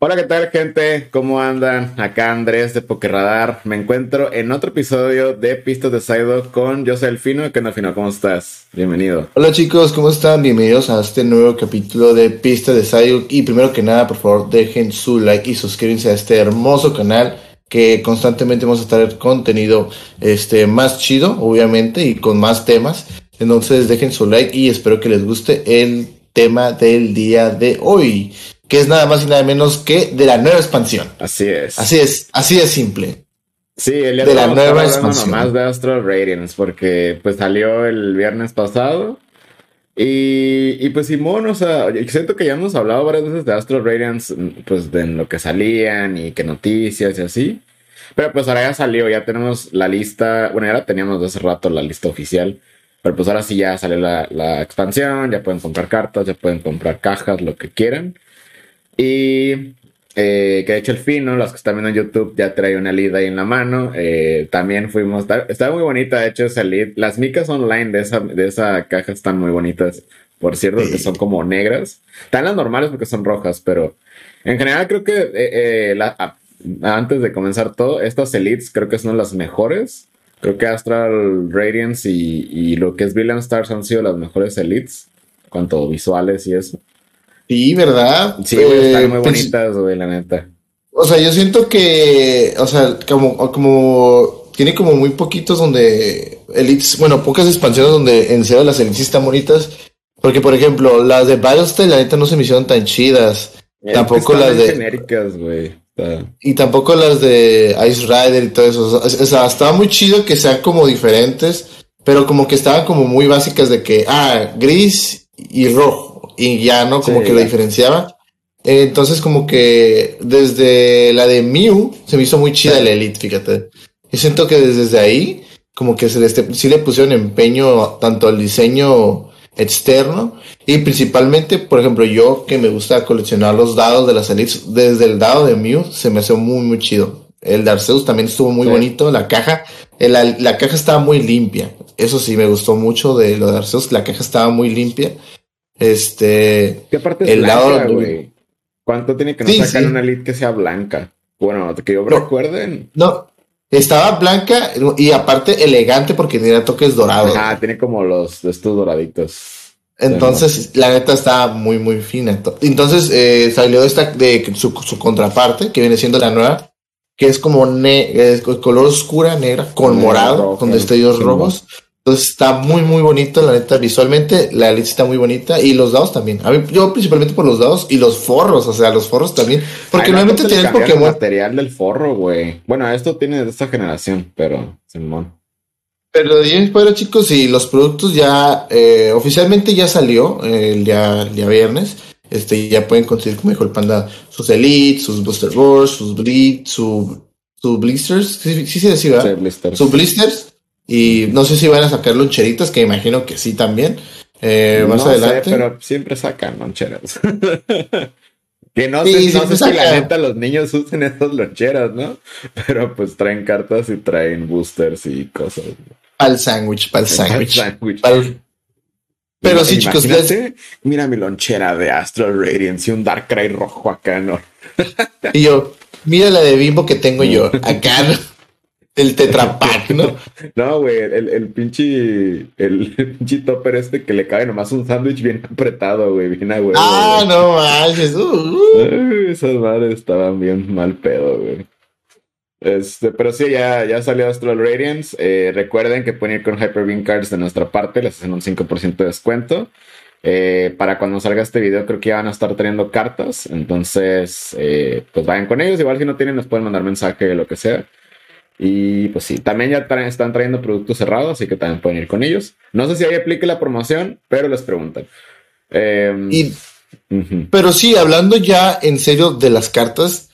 Hola, ¿qué tal, gente? ¿Cómo andan? Acá Andrés de Pokerradar. Me encuentro en otro episodio de Pistas de Saido con José Elfino. ¿Qué onda, Fino? ¿Cómo estás? Bienvenido. Hola, chicos, ¿cómo están? Bienvenidos a este nuevo capítulo de Pistas de Saido. Y primero que nada, por favor, dejen su like y suscríbanse a este hermoso canal que constantemente vamos a estar contenido este, más chido, obviamente, y con más temas. Entonces, dejen su like y espero que les guste el tema del día de hoy que es nada más y nada menos que de la nueva expansión. Así es. Así es, así de simple. Sí, el día de la nueva expansión. Más de Astral Radiance, porque pues salió el viernes pasado. Y, y pues Simón, o sea, siento que ya hemos hablado varias veces de Astral Radiance, pues de lo que salían y qué noticias y así. Pero pues ahora ya salió, ya tenemos la lista, bueno, ya la teníamos de hace rato la lista oficial. Pero pues ahora sí ya salió la, la expansión, ya pueden comprar cartas, ya pueden comprar cajas, lo que quieran. Y eh, que de hecho el fino, los que están viendo en YouTube, ya trae una lead ahí en la mano. Eh, también fuimos, está, muy bonita, de hecho, esa lead. Las micas online de esa, de esa caja están muy bonitas, por cierto, que son como negras. Están las normales porque son rojas, pero en general creo que eh, antes de comenzar todo, estas elites creo que son las mejores. Creo que Astral Radiance y, y lo que es Villain Stars han sido las mejores elites, cuanto visuales y eso. Sí, ¿verdad? Sí, están muy pues, bonitas, güey, la neta. O sea, yo siento que, o sea, como, como, tiene como muy poquitos donde elites, bueno, pocas expansiones donde en serio las elites están bonitas. Porque, por ejemplo, las de Battlestar, la neta, no se me hicieron tan chidas. tampoco las de. genéricas, güey. Y tampoco las de Ice Rider y todo eso. O sea, estaba muy chido que sean como diferentes, pero como que estaban como muy básicas de que, ah, gris y rojo y ya, ¿no? Como que lo diferenciaba. entonces, como que desde la de Mew se me hizo muy chida la Elite, fíjate. Yo siento que desde ahí, como que se le, sí le pusieron empeño tanto al diseño externo y principalmente, por ejemplo, yo que me gusta coleccionar los dados de las Elites, desde el dado de Mew se me hace muy, muy chido. El de Arceus también estuvo muy bonito, la caja, la, la caja estaba muy limpia. Eso sí, me gustó mucho de lo de Arceus, la caja estaba muy limpia. Este. ¿Qué parte es el lado güey? ¿Cuánto tiene que no sacar una elite que sea blanca? Bueno, que yo recuerden. No, estaba blanca y aparte elegante porque tenía toques dorados. Ah, tiene como los estos doraditos. Entonces, la neta estaba muy, muy fina. Entonces, eh, salió esta de su, su, contraparte, que viene siendo la nueva, que es como ne color oscura, negra, con morado, con destellos rojos. Entonces está muy, muy bonito, la neta, visualmente. La elite está muy bonita. Y los dados también. A mí, yo principalmente por los dados y los forros, o sea, los forros también. Porque normalmente tiene el material del forro, güey. Bueno, esto tiene de esta generación, pero Simón. Pero de fuera, chicos, y los productos ya eh, oficialmente ya salió el día, el día viernes. Este, ya pueden conseguir, como dijo el panda, sus elites, sus booster boards, sus bleed, su, sus blisters. Sí, sí, sí, ¿verdad? Sí, blisters. Sus blisters y no sé si van a sacar loncheritas, que imagino que sí también. Eh, más adelante. pero siempre sacan loncheras. que no sé, no sé si la neta los niños usen esas loncheras, ¿no? Pero pues traen cartas y traen boosters y cosas. Al sándwich, para el sándwich. Pero sí, chicos, mira mi lonchera de Astral Radiance y un Darkrai rojo acá, ¿no? y yo, mira la de bimbo que tengo yo acá, ¿no? El tetrapack, ¿no? no, güey, el, el pinche. El pinche topper este que le cabe nomás un sándwich bien apretado, güey, bien güey. Ah, no manches. Uh, uh. esas madres estaban bien mal pedo, güey. Este, pero sí, ya, ya salió Astral Radiance. Eh, recuerden que pueden ir con Hyper Beam Cards de nuestra parte, les hacen un 5% de descuento. Eh, para cuando salga este video, creo que ya van a estar teniendo cartas. Entonces, eh, pues vayan con ellos. Igual si no tienen, nos pueden mandar mensaje, lo que sea. Y pues sí, también ya están trayendo productos cerrados, así que también pueden ir con ellos. No sé si ahí aplique la promoción, pero les preguntan. Em, pero sí, hablando ya en serio de las cartas,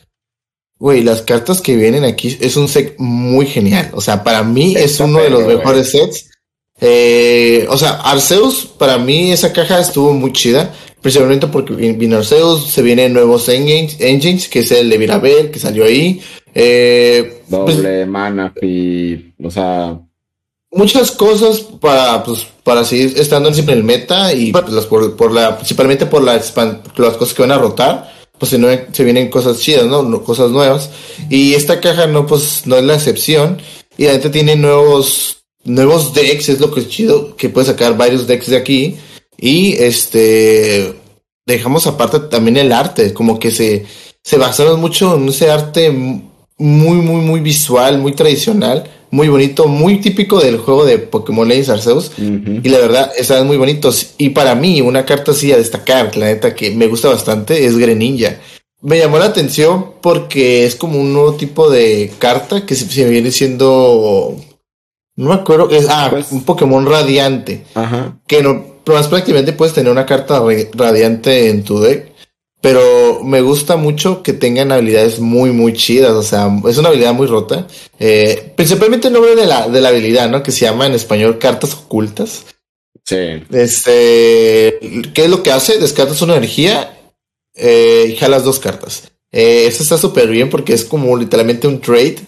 güey, las cartas que vienen aquí es un set muy genial. O sea, para mí es uno de los mejores sets. Eh, o sea, Arceus, para mí esa caja estuvo muy chida. Principalmente porque vino Arceus, se vienen nuevos engines, que es el de Virabel, que salió ahí. Eh, pues, Doble, mana, y, o sea... Muchas cosas para, pues, para seguir estando siempre en el meta y pues, por, la, principalmente por la, las cosas que van a rotar. pues se, se vienen cosas chidas, ¿no? Cosas nuevas. Y esta caja no, pues no es la excepción. Y la gente tiene nuevos, nuevos decks, es lo que es chido, que puedes sacar varios decks de aquí. Y este, dejamos aparte también el arte, como que se, se basaron mucho en ese arte muy, muy, muy visual, muy tradicional muy bonito, muy típico del juego de Pokémon Legends Arceus. Y la verdad, están muy bonitos. Y para mí, una carta así a destacar, la neta que me gusta bastante, es Greninja. Me llamó la atención porque es como un nuevo tipo de carta que se, viene siendo. No me acuerdo. Es, ah, pues un Pokémon radiante. Ajá. Que no, más prácticamente puedes tener una carta radiante en tu deck pero me gusta mucho que tengan habilidades muy, muy chidas. O sea, es una habilidad muy rota. Eh, principalmente el nombre de la, de la habilidad, ¿no? Que se llama en español cartas ocultas. Sí. Este, ¿qué es lo que hace? Descartas una energía eh, y jalas dos cartas. Eh, eso está súper bien porque es como literalmente un trade.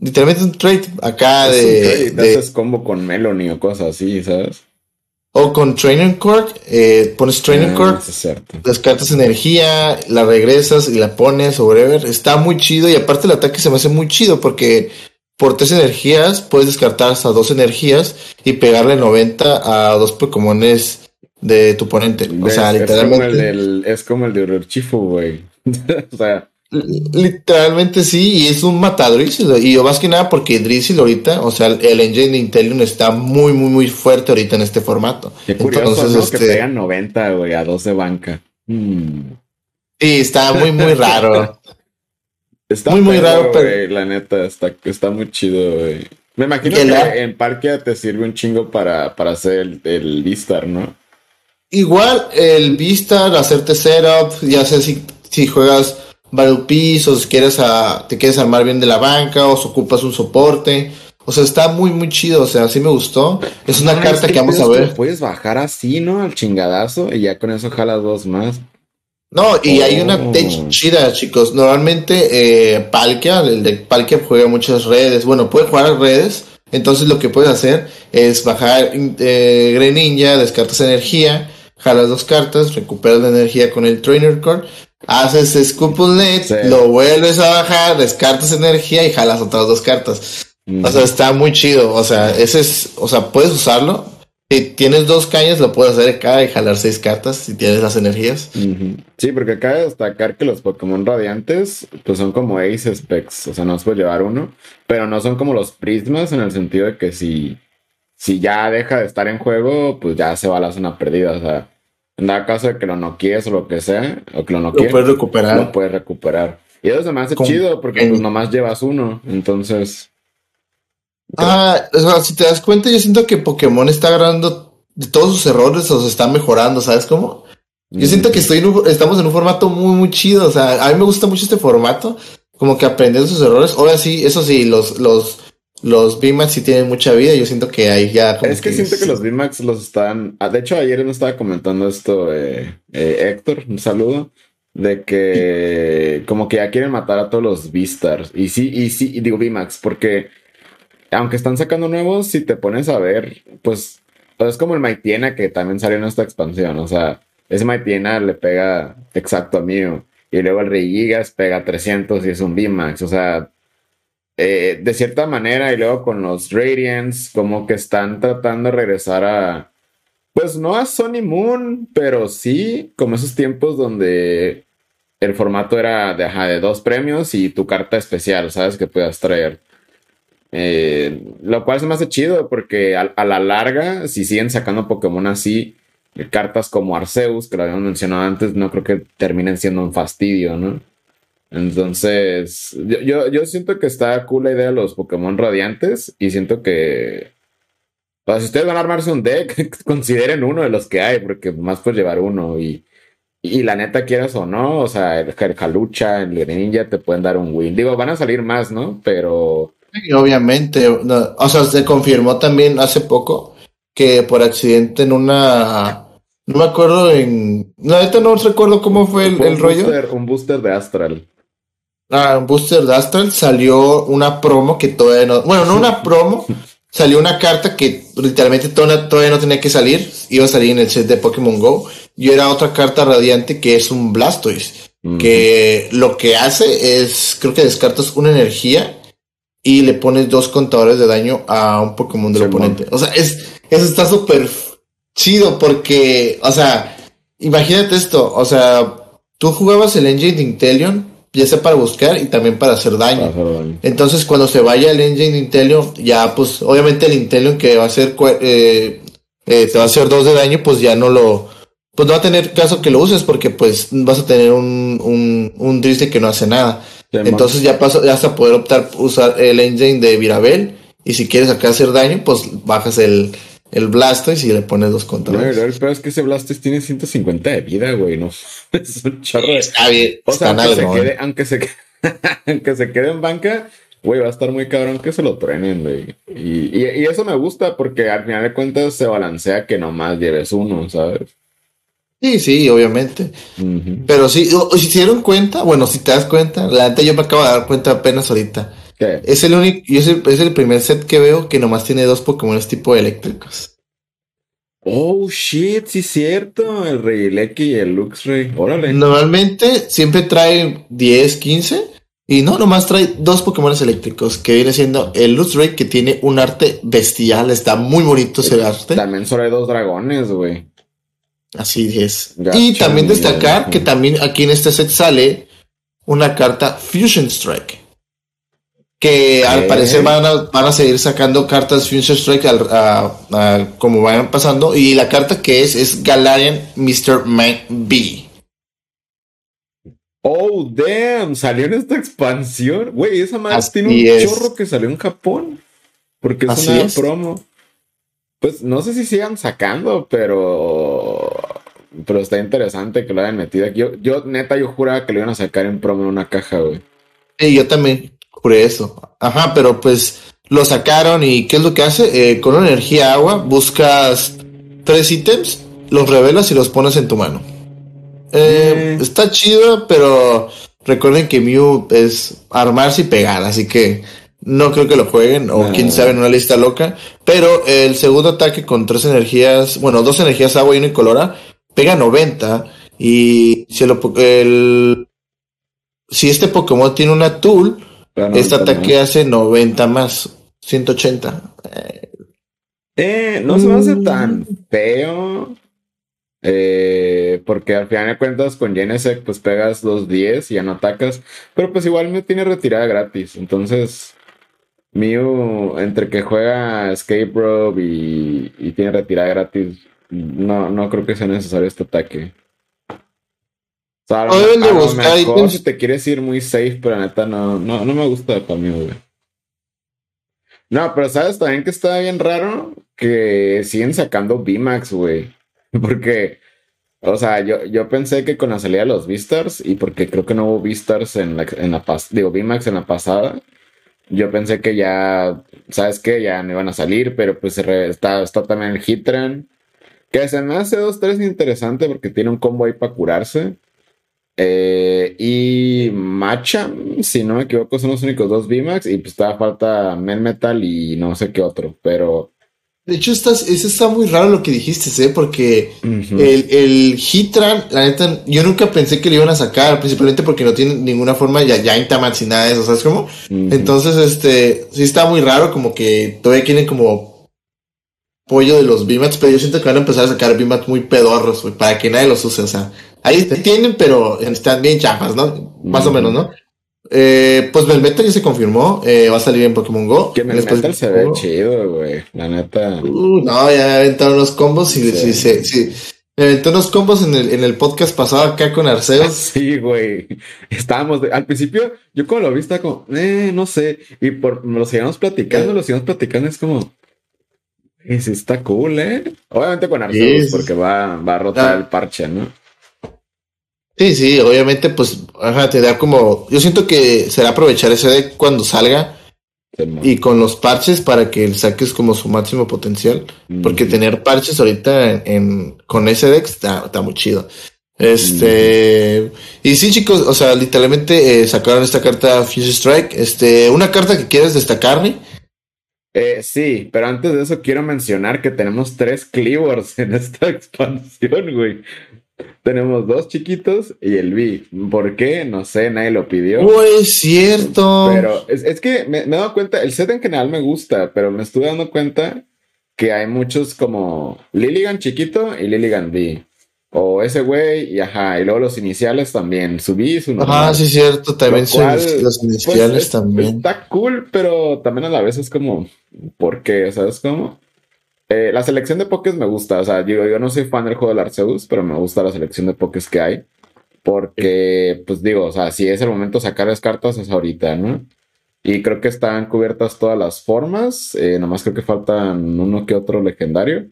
Literalmente un trade acá de, de... Haces combo con Melanie o cosas así, ¿sabes? O con Training Cord, eh, pones Training ah, Cord, descartas energía, la regresas y la pones o whatever. Está muy chido y aparte el ataque se me hace muy chido porque por tres energías puedes descartar hasta dos energías y pegarle 90 a dos Pokémones de tu oponente. O sea, literalmente. Es como el, de Urchifu, güey. o sea. Literalmente sí, y es un matadrísimo. Y yo más que nada porque Drizzle ahorita, o sea, el engine de Intelion está muy, muy, muy fuerte ahorita en este formato. Qué curioso, Entonces, que este pegan 90, güey, a 12 banca. Hmm. Sí, está muy, muy raro. está muy, muy raro, pero... la neta, está, está muy chido, güey. Me imagino que en Parque te sirve un chingo para, para hacer el, el Vistar, ¿no? Igual, el Vistar, hacerte setup, ya sé si, si juegas Battle o si quieres a, te quieres armar bien de la banca, o si ocupas un soporte. O sea, está muy, muy chido. O sea, sí me gustó. Es una carta que vamos a ver. Puedes bajar así, ¿no? Al chingadazo y ya con eso jalas dos más. No, y hay una oh. tech chida, chicos. Normalmente, eh, Palkia, el de Palkia juega muchas redes. Bueno, puede jugar redes. Entonces, lo que puedes hacer es bajar eh, Greninja, descartas energía, jalas dos cartas, recuperas la energía con el Trainer Core haces Scoop Net, lo vuelves a bajar, descartas energía y jalas otras dos cartas. O sea, está muy chido. O sea, ese es, o sea, puedes usarlo. Si tienes dos cañas, lo puedes hacer acá y jalar seis cartas si tienes las energías. Sí, porque de destacar que los Pokémon radiantes, pues son como Ace Specs. O sea, no se puede llevar uno, pero no son como los prismas en el sentido de que si, si ya deja de estar en juego, pues ya se va a la zona perdida. O sea, en dado caso de que lo noquees o lo que sea, o que lo noquees, lo puedes recuperar. Lo puedes recuperar. Y eso se me hace chido porque pues nomás llevas uno, entonces... Ah, o sea, si te das cuenta, yo siento que Pokémon está agarrando de todos sus errores o se está mejorando, ¿sabes cómo? Yo siento que estoy estamos en un formato muy, muy chido. O sea, a mí me gusta mucho este formato. Como que aprender sus errores. Ahora sí, eso sí, los, los, los VMAX sí tienen mucha vida. Yo siento que ahí ya. es que, siento que los VMAX los están. Ah, de hecho, ayer me estaba comentando esto eh, eh, Héctor, un saludo. De que como que ya quieren matar a todos los V-Stars. Y sí, y sí, y digo VMAX, porque aunque están sacando nuevos, si te pones a ver, pues es como el Maitiena que también salió en esta expansión. O sea, ese Maitiena le pega exacto a mío. Y luego el Regigas pega 300 y es un VMAX. O sea, eh, de cierta manera, y luego con los Radiants, como que están tratando de regresar a, pues no a Sony Moon, pero sí como esos tiempos donde el formato era de, dos premios y tu carta especial, ¿sabes? Que puedas traer. Eh, lo cual se me hace chido porque a, a, la larga, si siguen sacando Pokémon así, cartas como Arceus, que lo habíamos mencionado antes, no creo que terminen siendo un fastidio, ¿no? Entonces, yo, yo, siento que está cool la idea de los Pokémon radiantes y siento que... si ustedes van a armarse un deck, consideren uno de los que hay, porque más puedes llevar uno y, y la neta quieras o no, o sea, el Jalucha, el Greninja te pueden dar un win. Digo, van a salir más, ¿no? Pero... obviamente, o sea, se confirmó también hace poco que por accidente en una... No me acuerdo en... La neta no recuerdo cómo fue el, rollo. un booster de Astral ah, Booster de Astral salió una promo que todavía no, bueno, no una promo, salió una carta que literalmente todavía no tenía que salir, iba a salir en el set de Pokémon Go, y era otra carta radiante que es un Blastoise. Que lo que hace es, creo que descartas una energía y le pones dos contadores de daño a un Pokémon del oponente. O sea, es, eso está súper chido porque, o sea, imagínate esto, o sea, tú jugabas el engine de Inteleon, ya sea para buscar y también para hacer daño. Entonces, cuando se vaya el engine de Inteleon, ya pues, obviamente el Inteleon que va a hacer, eh, eh, te va a hacer dos de daño, pues ya no lo, pues no va a tener caso que lo uses porque pues vas a tener un, un, un que no hace nada. Entonces ya pasa, ya vas a poder optar usar el engine de Virabel y si quieres acá hacer daño, pues bajas el, el Blastoise y le pones dos controles. No, pero es que ese Blastoise tiene 150 de vida, güey, no. Es un chorro. Está bien. O sea, aunque se, quede, aunque, se quede, aunque se quede en banca, güey, va a estar muy cabrón que se lo trenen, güey. Y, y, y, eso me gusta porque al final de cuentas se balancea que nomás lleves uno, ¿sabes? Sí, sí, obviamente. Pero sí, si se dieron cuenta, bueno, si te das cuenta, la neta yo me acabo de dar cuenta apenas ahorita. Es el único, es el, es el primer set que veo que nomás tiene dos Pokémon tipo eléctricos. Oh shit, sí es cierto, el Rey y el Luxray. Órale. Normalmente siempre trae 10, 15. Y no, nomás trae dos Pokémon eléctricos, que viene siendo el Luxray, que tiene un arte bestial, está muy bonito ese arte. También solo hay dos dragones, güey. Así es. y también destacar que también aquí en este set sale una carta Fusion Strike. Que al parecer van a, van a, seguir sacando cartas Fusion Strike al, como vayan pasando. Y la carta que es es Galarian Mr. Man B. Oh, damn, salió en esta expansión. Güey, esa madre tiene un chorro que salió en Japón. Porque es una promo. Pues no sé si sigan sacando, pero. Pero está interesante que lo hayan metido aquí. Yo, neta, yo juraba que lo iban a sacar en promo en una caja, güey. Sí, yo también juré eso. Ajá, pero pues lo sacaron y ¿qué es lo que hace? Eh, con una energía agua buscas tres ítems, los revelas y los pones en tu mano. Eh, mm. Está chido, pero recuerden que Mew es armarse y pegar, así que no creo que lo jueguen, o quién sabe en una lista loca. Pero el segundo ataque con tres energías, bueno, dos energías agua y una incolora, pega 90. Y si, el, si este Pokémon tiene una tool, este ataque hace 90 más, 180. Eh, no se me hace tan feo. Eh, porque al final de cuentas con Genesec pues pegas los 10 y ya no atacas. Pero pues igual me tiene retirada gratis. Entonces Mew, entre que juega Escape Rope y, tiene retirada gratis, no, no creo que sea necesario este ataque. Sea, a lo, mejor si te quieres ir muy safe, pero neta no, no, no me gusta mí, güey. No, pero sabes también que está bien raro que siguen sacando VMAX, güey. Porque, o sea, yo, yo pensé que con la salida de los Vistars, y porque creo que no hubo Vistars en la, en la digo, VMAX en la pasada, yo pensé que ya, ¿sabes qué? Ya no iban a salir, pero pues está, está también el Hitran. Que se me hace dos, tres interesante porque tiene un combo ahí para curarse. Eh, y Macha, si no me equivoco, son los únicos dos VMAX. Y pues todavía falta Melmetal y no sé qué otro. Pero de hecho, estás, eso está muy raro lo que dijiste, ¿eh? Porque el, el Hitran, la neta, yo nunca pensé que le iban a sacar, principalmente porque no tiene ninguna forma ya, ya Intamats ni nada de eso, ¿sabes cómo? Entonces, este, sí está muy raro, como que todavía quieren como pollo de los Bimats, pero yo siento que van a empezar a sacar Bimats muy pedorros, para que nadie los use, o sea, ahí tienen, pero están bien chafas, ¿no? Más o menos, ¿no? Eh, pues Melmetal ya se confirmó, eh, va a salir en Pokémon Go. Que Melmetal se ve chido, güey, la neta. Uh, no, ya me aventaron unos combos y sí, sí, sí. Me aventó unos combos en el, en el podcast pasado acá con Arceus. Sí, güey. Estábamos, al principio, yo como lo vi, estaba como, eh, no sé. Y por, lo seguíamos platicando, lo seguimos platicando, es como, es, está cool, ¿eh? Obviamente con Arceus, porque va, va a rotar ah. el parche, ¿no? Sí, sí, obviamente, pues, ajá, te da como. Yo siento que será aprovechar ese deck cuando salga y con los parches para que saques como su máximo potencial. Porque tener parches ahorita en, con ese deck está, muy chido. Este, y sí, chicos, o sea, literalmente eh, sacaron esta carta Fuse Strike. Este, una carta que quieres destacarme. Eh, sí, pero antes de eso quiero mencionar que tenemos tres Cleavers en esta expansión, güey. Tenemos dos chiquitos y el B. ¿Por qué? No sé, nadie lo pidió. Oh, es cierto. Pero es, que me, me, he dado cuenta, el set en general me gusta, pero me estuve dando cuenta que hay muchos como Lilligan chiquito y Lilligan B. O ese güey, y ajá, y luego los iniciales también, subí su nombre. Ajá, sí, cierto, también los pues, iniciales también. Está cool, pero también a la vez es como, ¿por qué? ¿Sabes cómo? Eh, la selección de pokés me gusta, o sea, yo, yo no soy fan del juego del Arceus, pero me gusta la selección de pokés que hay. Porque, pues digo, o sea, si es el momento de sacar las cartas, es ahorita, ¿no? Y creo que están cubiertas todas las formas, eh, nomás creo que faltan uno que otro legendario.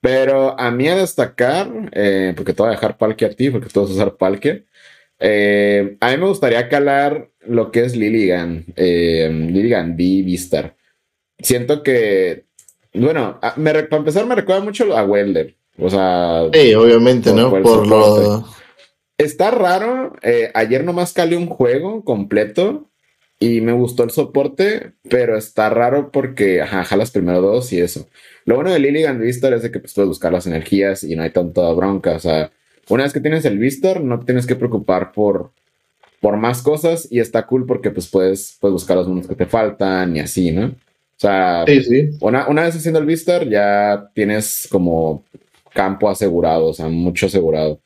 Pero a mí a destacar, eh, porque te voy a dejar Palkia a ti, porque vas a usar Palkia. Eh, a mí me gustaría calar lo que es Lilligan, eh, Lilligan B. Vistar. Siento que, bueno, para empezar me recuerda mucho a Welder. O sea, sí, obviamente, ¿no? Por, lo. Está raro. ayer nomás calé un juego completo y me gustó el soporte, pero está raro porque, ajá, jalas primero dos y eso. Lo bueno de Lilligan Vistor es de que pues, puedes buscar las energías y no hay tanta bronca. O sea, una vez que tienes el Vistor, no tienes que preocupar por, por más cosas y está cool porque pues puedes, puedes buscar los mundos que te faltan y así, ¿no? O sea, Una, una vez haciendo el Vistor ya tienes como campo asegurado, o sea, mucho asegurado.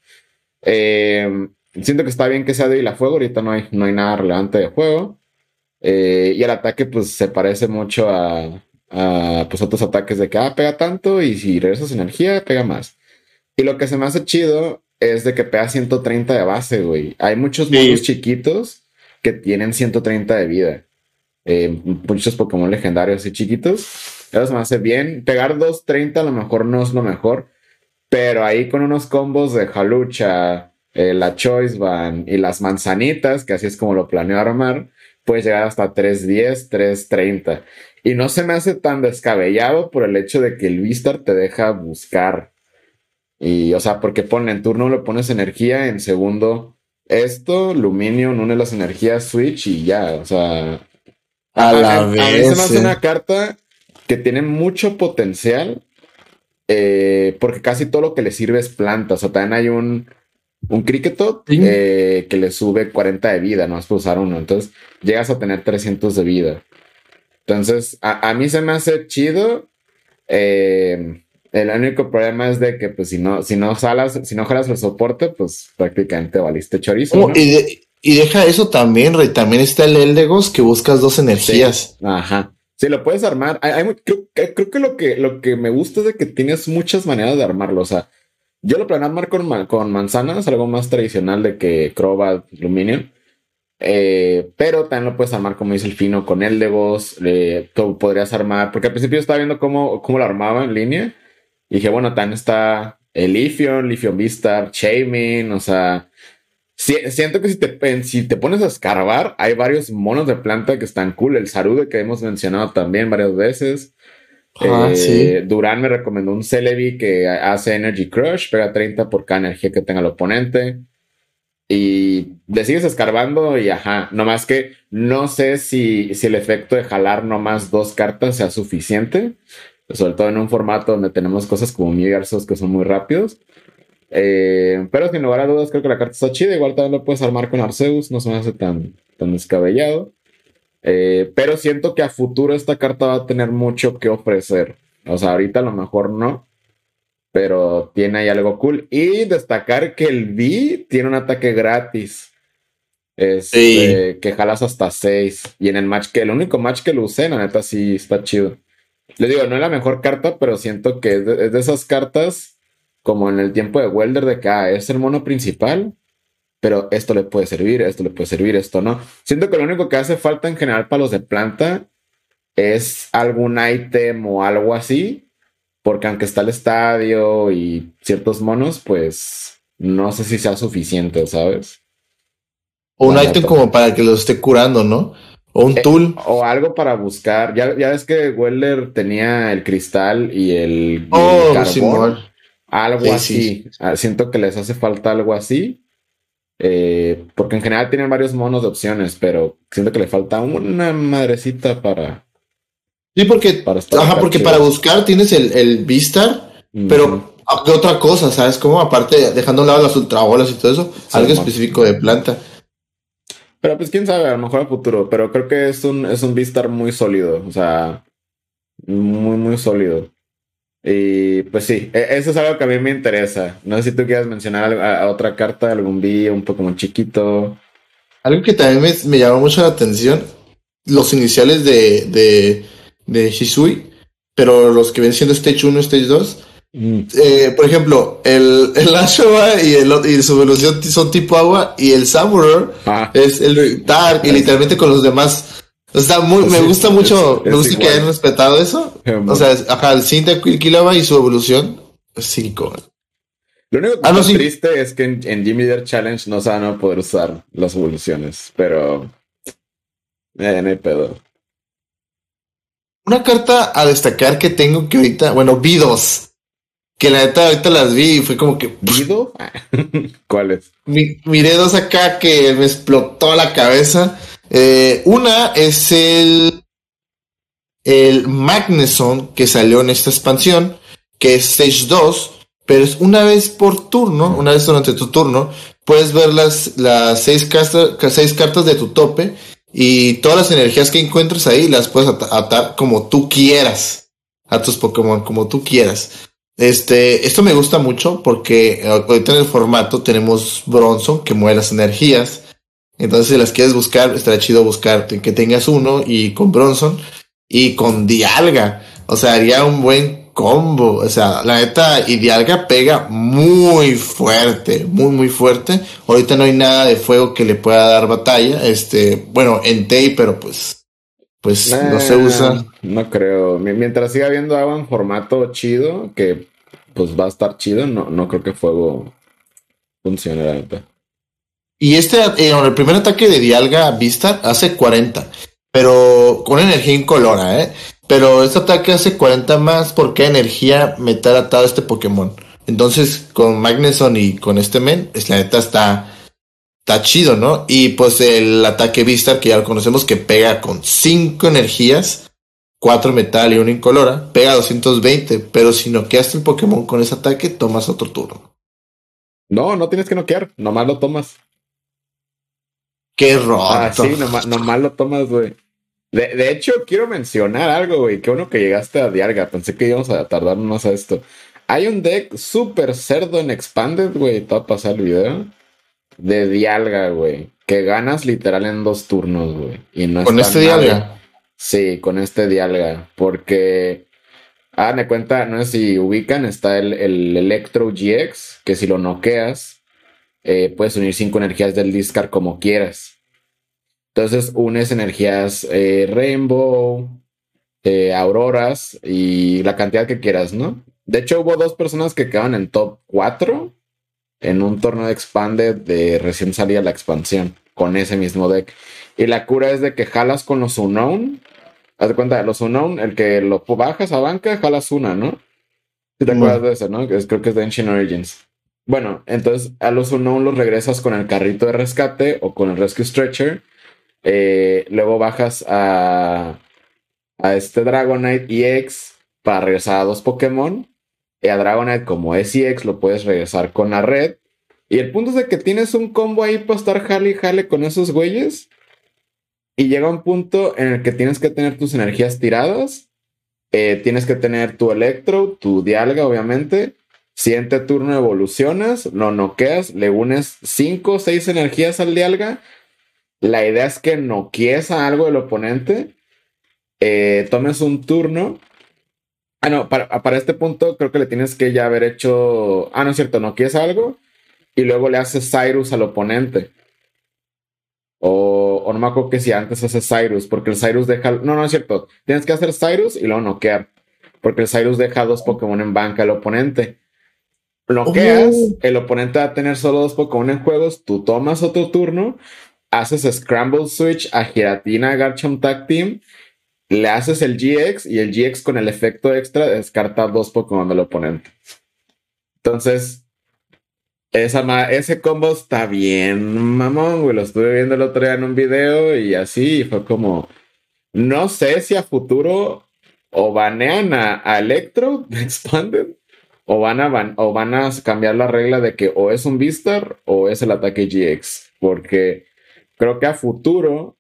Eh, siento que está bien que sea débil a fuego, ahorita no hay, no hay nada relevante de juego. Eh, y el ataque, pues, se parece mucho a, pues, otros ataques de que, ah, pega tanto y si regresas energía, pega más. Y lo que se me hace chido es de que pega 130 de base, güey. Hay muchos monos chiquitos que tienen 130 de vida. Eh, muchos Pokémon legendarios y chiquitos. Eso me hace bien. Pegar 230 a lo mejor no es lo mejor. Pero ahí con unos combos de Jalucha, eh, la Choice Band y las manzanitas, que así es como lo planeo armar, puedes llegar hasta 310, 330. Y no se me hace tan descabellado por el hecho de que el Vistar te deja buscar. Y, o sea, porque pone en turno le pones energía, en segundo esto, Luminium, une las energías, Switch y ya, o sea. A, la vez. A mí se me hace una carta que tiene mucho potencial. Eh, porque casi todo lo que le sirve es planta. O sea, también hay un un Cricketot eh, que le sube 40 de vida, no vas a usar uno. Entonces llegas a tener 300 de vida. Entonces, a, mí se me hace chido. Eh, el único problema es de que, pues, si no, si no salas, si no jalas el soporte, pues prácticamente valiste chorizo. Oh, y, deja eso también, Rey. También está el Eldegos que buscas dos energías. Ajá. Sí, lo puedes armar. creo, creo, que lo que lo que me gusta es de que tienes muchas maneras de armarlo. O sea, yo lo planeo armar con, con manzanas, algo más tradicional de que Crobat Luminium. Eh, pero también lo puedes armar, como dice el fino, con el de voz. tú podrías armar, porque al principio estaba viendo cómo, cómo lo armaba en línea. Y dije, bueno, también está el Lithium, Lithium Vistar, Shaman, o sea. Siento que si te, si te pones a escarbar, hay varios monos de planta que están cool. El Sarude que hemos mencionado también varias veces. Ah, eh, Durán me recomendó un Celebi que hace Energy Crush, pega 30 por cada energía que tenga el oponente. Y le sigues escarbando y ajá, nomás que no sé si, si el efecto de jalar nomás dos cartas sea suficiente, sobre todo en un formato donde tenemos cosas como Migarzos que son muy rápidos. Eh, pero sin lugar a dudas, creo que la carta está chida. Igual también lo puedes armar con Arceus, no se me hace tan, tan descabellado. Eh, pero siento que a futuro esta carta va a tener mucho que ofrecer. O sea, ahorita a lo mejor no. Pero tiene ahí algo cool. Y destacar que el B tiene un ataque gratis. Es este, que jalas hasta 6. Y en el match que el único match que lo usé, la neta sí está chido. Le digo, no es la mejor carta, pero siento que es de, esas cartas como en el tiempo de Welder de que ah, es el mono principal pero esto le puede servir, esto le puede servir, esto no. Siento que lo único que hace falta en general para los de planta es algún ítem o algo así, porque aunque está el estadio y ciertos monos, pues no sé si sea suficiente, ¿sabes? O un ítem como para que los esté curando, ¿no? O un eh, tool. o algo para buscar. Ya, ya ves que Weller tenía el cristal y el, oh, carbón. Algo así. Ah, siento que les hace falta algo así. Eh, porque en general tienen varios monos de opciones, pero siento que le falta una madrecita para. Sí, porque, para ajá, porque para buscar tienes el, el Vistar, pero de otra cosa, ¿sabes? Como aparte, dejando a un lado las ultrabolas y todo eso, algo específico de planta. Pero pues quién sabe, a lo mejor a futuro, pero creo que es un, es un Vistar muy sólido, o sea, muy, muy sólido. Y pues sí, e, eso es algo que a mí me interesa. No sé si tú quieras mencionar a, otra carta, algún B, un poco más chiquito. Algo que también me, me llamó mucho la atención, los iniciales de, de, de Shisui, pero los que ven siendo Stage 1, Stage 2. Mm. Eh, por ejemplo, el, el y, el, y su velocidad son tipo agua y el Samurai ah. es el Dark y literalmente con los demás Está muy, me gusta mucho, me gusta que hayan respetado eso. o sea, ajá, el synth de Quilquilaba y su evolución 5. Lo único que ah, triste es que en, Jimmy Dare Challenge no se van a poder usar las evoluciones, pero. Eh, no hay pedo. Una carta a destacar que tengo que ahorita, bueno, vi dos. Que la neta ahorita las vi y fue como que. ¿Vido? ¿Cuáles? miré dos acá que me explotó la cabeza. Eh, una es el, el Magneson que salió en esta expansión, que es Stage 2, pero es una vez por turno, una vez durante tu turno, puedes ver las, las seis, cartas, seis cartas de tu tope y todas las energías que encuentres ahí las puedes atar como tú quieras a tus Pokémon, como tú quieras. Este, esto me gusta mucho porque ahorita en el formato tenemos Bronson que mueve las energías. Entonces, si las quieres buscar, estará chido buscar que tengas uno y con Bronson y con Dialga. O sea, haría un buen combo. O sea, la neta, y Dialga pega muy fuerte, muy, muy fuerte. Ahorita no hay nada de fuego que le pueda dar batalla. Este, bueno, en Tay, pero pues, pues no se usa. No creo. Mientras siga habiendo agua en formato chido, que pues va a estar chido, no, no creo que fuego funcione, la neta. Y este, eh, el primer ataque de Dialga Vista hace 40, pero con energía incolora, ¿eh? Pero este ataque hace 40 más porque energía metal atado a este Pokémon. Entonces, con Magneson y con este men, es la neta está, está chido, ¿no? Y pues el ataque Vista, que ya lo conocemos, que pega con 5 energías, 4 metal y 1 incolora, pega 220, pero si noqueaste el Pokémon con ese ataque, tomas otro turno. No, no tienes que noquear, nomás lo tomas. Qué roto. Ah, sí, nomás, lo tomas, güey. De, hecho, quiero mencionar algo, güey. Qué bueno que llegaste a Dialga. Pensé que íbamos a tardarnos a esto. Hay un deck súper cerdo en Expanded, güey. Te va a pasar el video. De Dialga, güey. Que ganas literal en dos turnos, güey. Y no ¿Con este Dialga? Sí, con este Dialga. Porque. Ah, me cuenta, no sé si ubican, está el, el Electro GX, que si lo noqueas, eh, puedes unir cinco energías del discard como quieras. Entonces unes energías eh, Rainbow, eh, Auroras y la cantidad que quieras, ¿no? De hecho, hubo dos personas que quedaban en top 4 en un torneo de Expanded de recién salía la expansión con ese mismo deck. Y la cura es de que jalas con los Unknown. Haz de cuenta, los Unknown, el que lo bajas a banca, jalas una, ¿no? Si te acuerdas de eso, ¿no? creo que es de Ancient Origins. Bueno, entonces a los unknown los regresas con el carrito de rescate o con el rescue stretcher. Eh, luego bajas a, a este Dragonite EX para regresar a dos Pokémon. Y a Dragonite, como es EX, lo puedes regresar con la red. Y el punto es de que tienes un combo ahí para estar jale y jale con esos güeyes. Y llega un punto en el que tienes que tener tus energías tiradas. Eh, tienes que tener tu Electro, tu Dialga, obviamente Siguiente turno evolucionas, lo noqueas, le unes 5 o 6 energías al Dialga. La idea es que noquees a algo del oponente, eh, tomes un turno. Ah, no, para, este punto creo que le tienes que ya haber hecho. Ah, no es cierto, noquees algo y luego le haces Cyrus al oponente. O, o, no me acuerdo que si antes haces Cyrus, porque el Cyrus deja. No, no es cierto. Tienes que hacer Cyrus y luego noquear. Porque el Cyrus deja dos Pokémon en banca al oponente bloqueas, oh. el oponente va a tener solo dos Pokémon en juegos, tú tomas otro turno, haces Scramble Switch a Giratina Garchomp Tag Team, le haces el GX y el GX con el efecto extra descarta dos Pokémon del oponente. Entonces, esa ese combo está bien, mamón, güey. Lo estuve viendo el otro día en un video y así fue como. No sé si a futuro o banean a, a Electro Expanded o van a o van a cambiar la regla de que o es un Vistar o es el ataque GX, porque creo que a futuro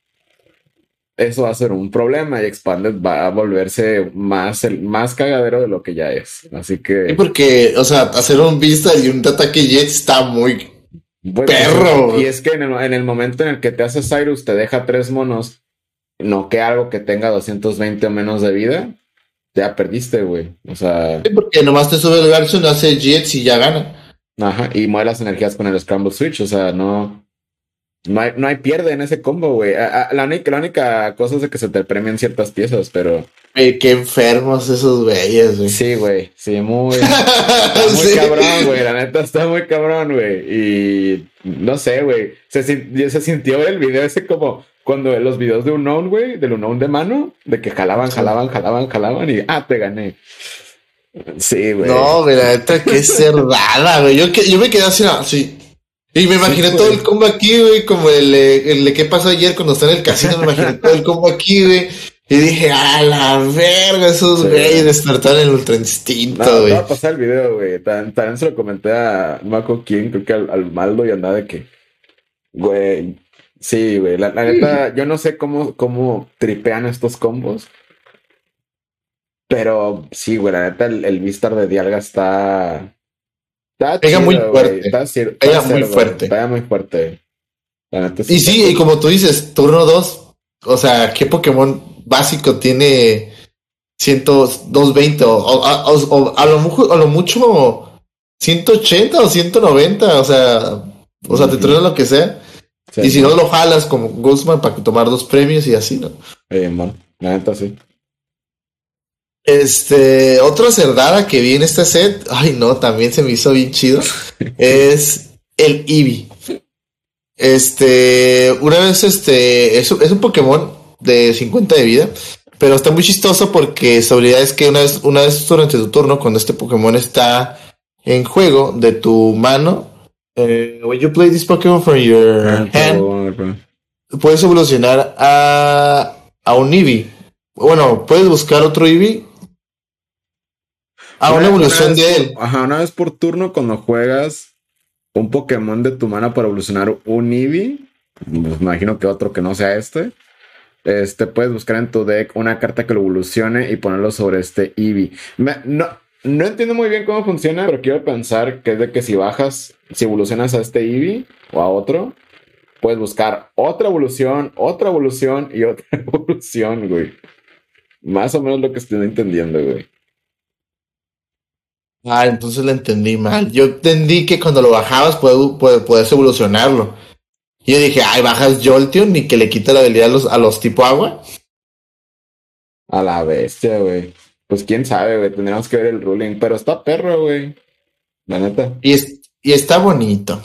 eso va a ser un problema y Expanded va a volverse más el más cagadero de lo que ya es. Así que. Sí, porque, o sea, hacer un Vistar y un ataque GX está muy perro. Y es que en el, en el, momento en el que te hace Cyrus, te deja tres monos, no que algo que tenga 220 o menos de vida, ya perdiste, güey. O sea. Sí, porque nomás te sube el Garson, hace Jets y ya gana. Ajá, y mueve las energías con el Scramble Switch, o sea, no. No hay, no hay pierde en ese combo, güey. La única, la única cosa es de que se te premian ciertas piezas, pero. qué enfermos esos güeyes, güey. Sí, güey. Sí, muy. muy cabrón, güey. La neta está muy cabrón, güey. Y no sé, güey. Se, se sintió el video ese como cuando los videos de Unknown, güey, del Unknown de mano, de que jalaban, jalaban, jalaban, jalaban y ah, te gané. Sí, güey. No, güey, la neta, qué cerdada, güey. Yo, yo me quedé así, así. Y me imaginé todo el combo aquí, güey, como el, el, que pasó ayer cuando estaba en el casino, me imaginé todo el combo aquí, güey. Y dije, a la verga, esos güeyes despertaron el ultra instinto, güey. No, va a pasar el video, güey. También se lo comenté a Marco King, creo que al, al Maldo y andaba de que, güey, Sí, güey. La, neta, yo no sé cómo, cómo tripean estos combos. Pero sí, güey, la neta, el, el Vistar de Dialga está. Está Pega muy fuerte. Está, Pega muy fuerte. Pega muy fuerte. La neta, y sí, y como tú dices, turno 2. O sea, ¿qué Pokémon básico tiene 120 o, o, o, a, lo, a lo mucho 180 o 190? O sea, o sea, te truena lo que sea y si no lo jalas como Guzmán para tomar dos premios y así, ¿no? Eh, la neta sí. Este, otra cerdada que vi en este set, ay no, también se me hizo bien chido, es el Eevee. Este, una vez este, es, es, un Pokémon de 50 de vida, pero está muy chistoso porque su habilidad es que una vez, una vez durante tu turno, cuando este Pokémon está en juego, de tu mano eh, when you play this Pokémon from your ah, hand, puedes evolucionar a, a un Eevee. Bueno, puedes buscar otro Eevee. A una, evolución de él. ajá, una vez por turno cuando juegas un Pokémon de tu mana para evolucionar un Eevee, pues me imagino que otro que no sea este, este puedes buscar en tu deck una carta que lo evolucione y ponerlo sobre este Eevee. no, no entiendo muy bien cómo funciona, pero quiero pensar que es de que si bajas, si evolucionas a este Eevee o a otro, puedes buscar otra evolución, otra evolución y otra evolución, güey. Más o menos lo que estoy entendiendo, güey. Ah, entonces lo entendí mal. Yo entendí que cuando lo bajabas puedes, puedes, evolucionarlo. Y yo dije, ay, bajas Jolteon y que le quita la habilidad a los, a los tipo agua. A la bestia, güey. Pues quién sabe, güey. Tendríamos que ver el ruling. Pero está perro, güey. La neta. Y, y está bonito.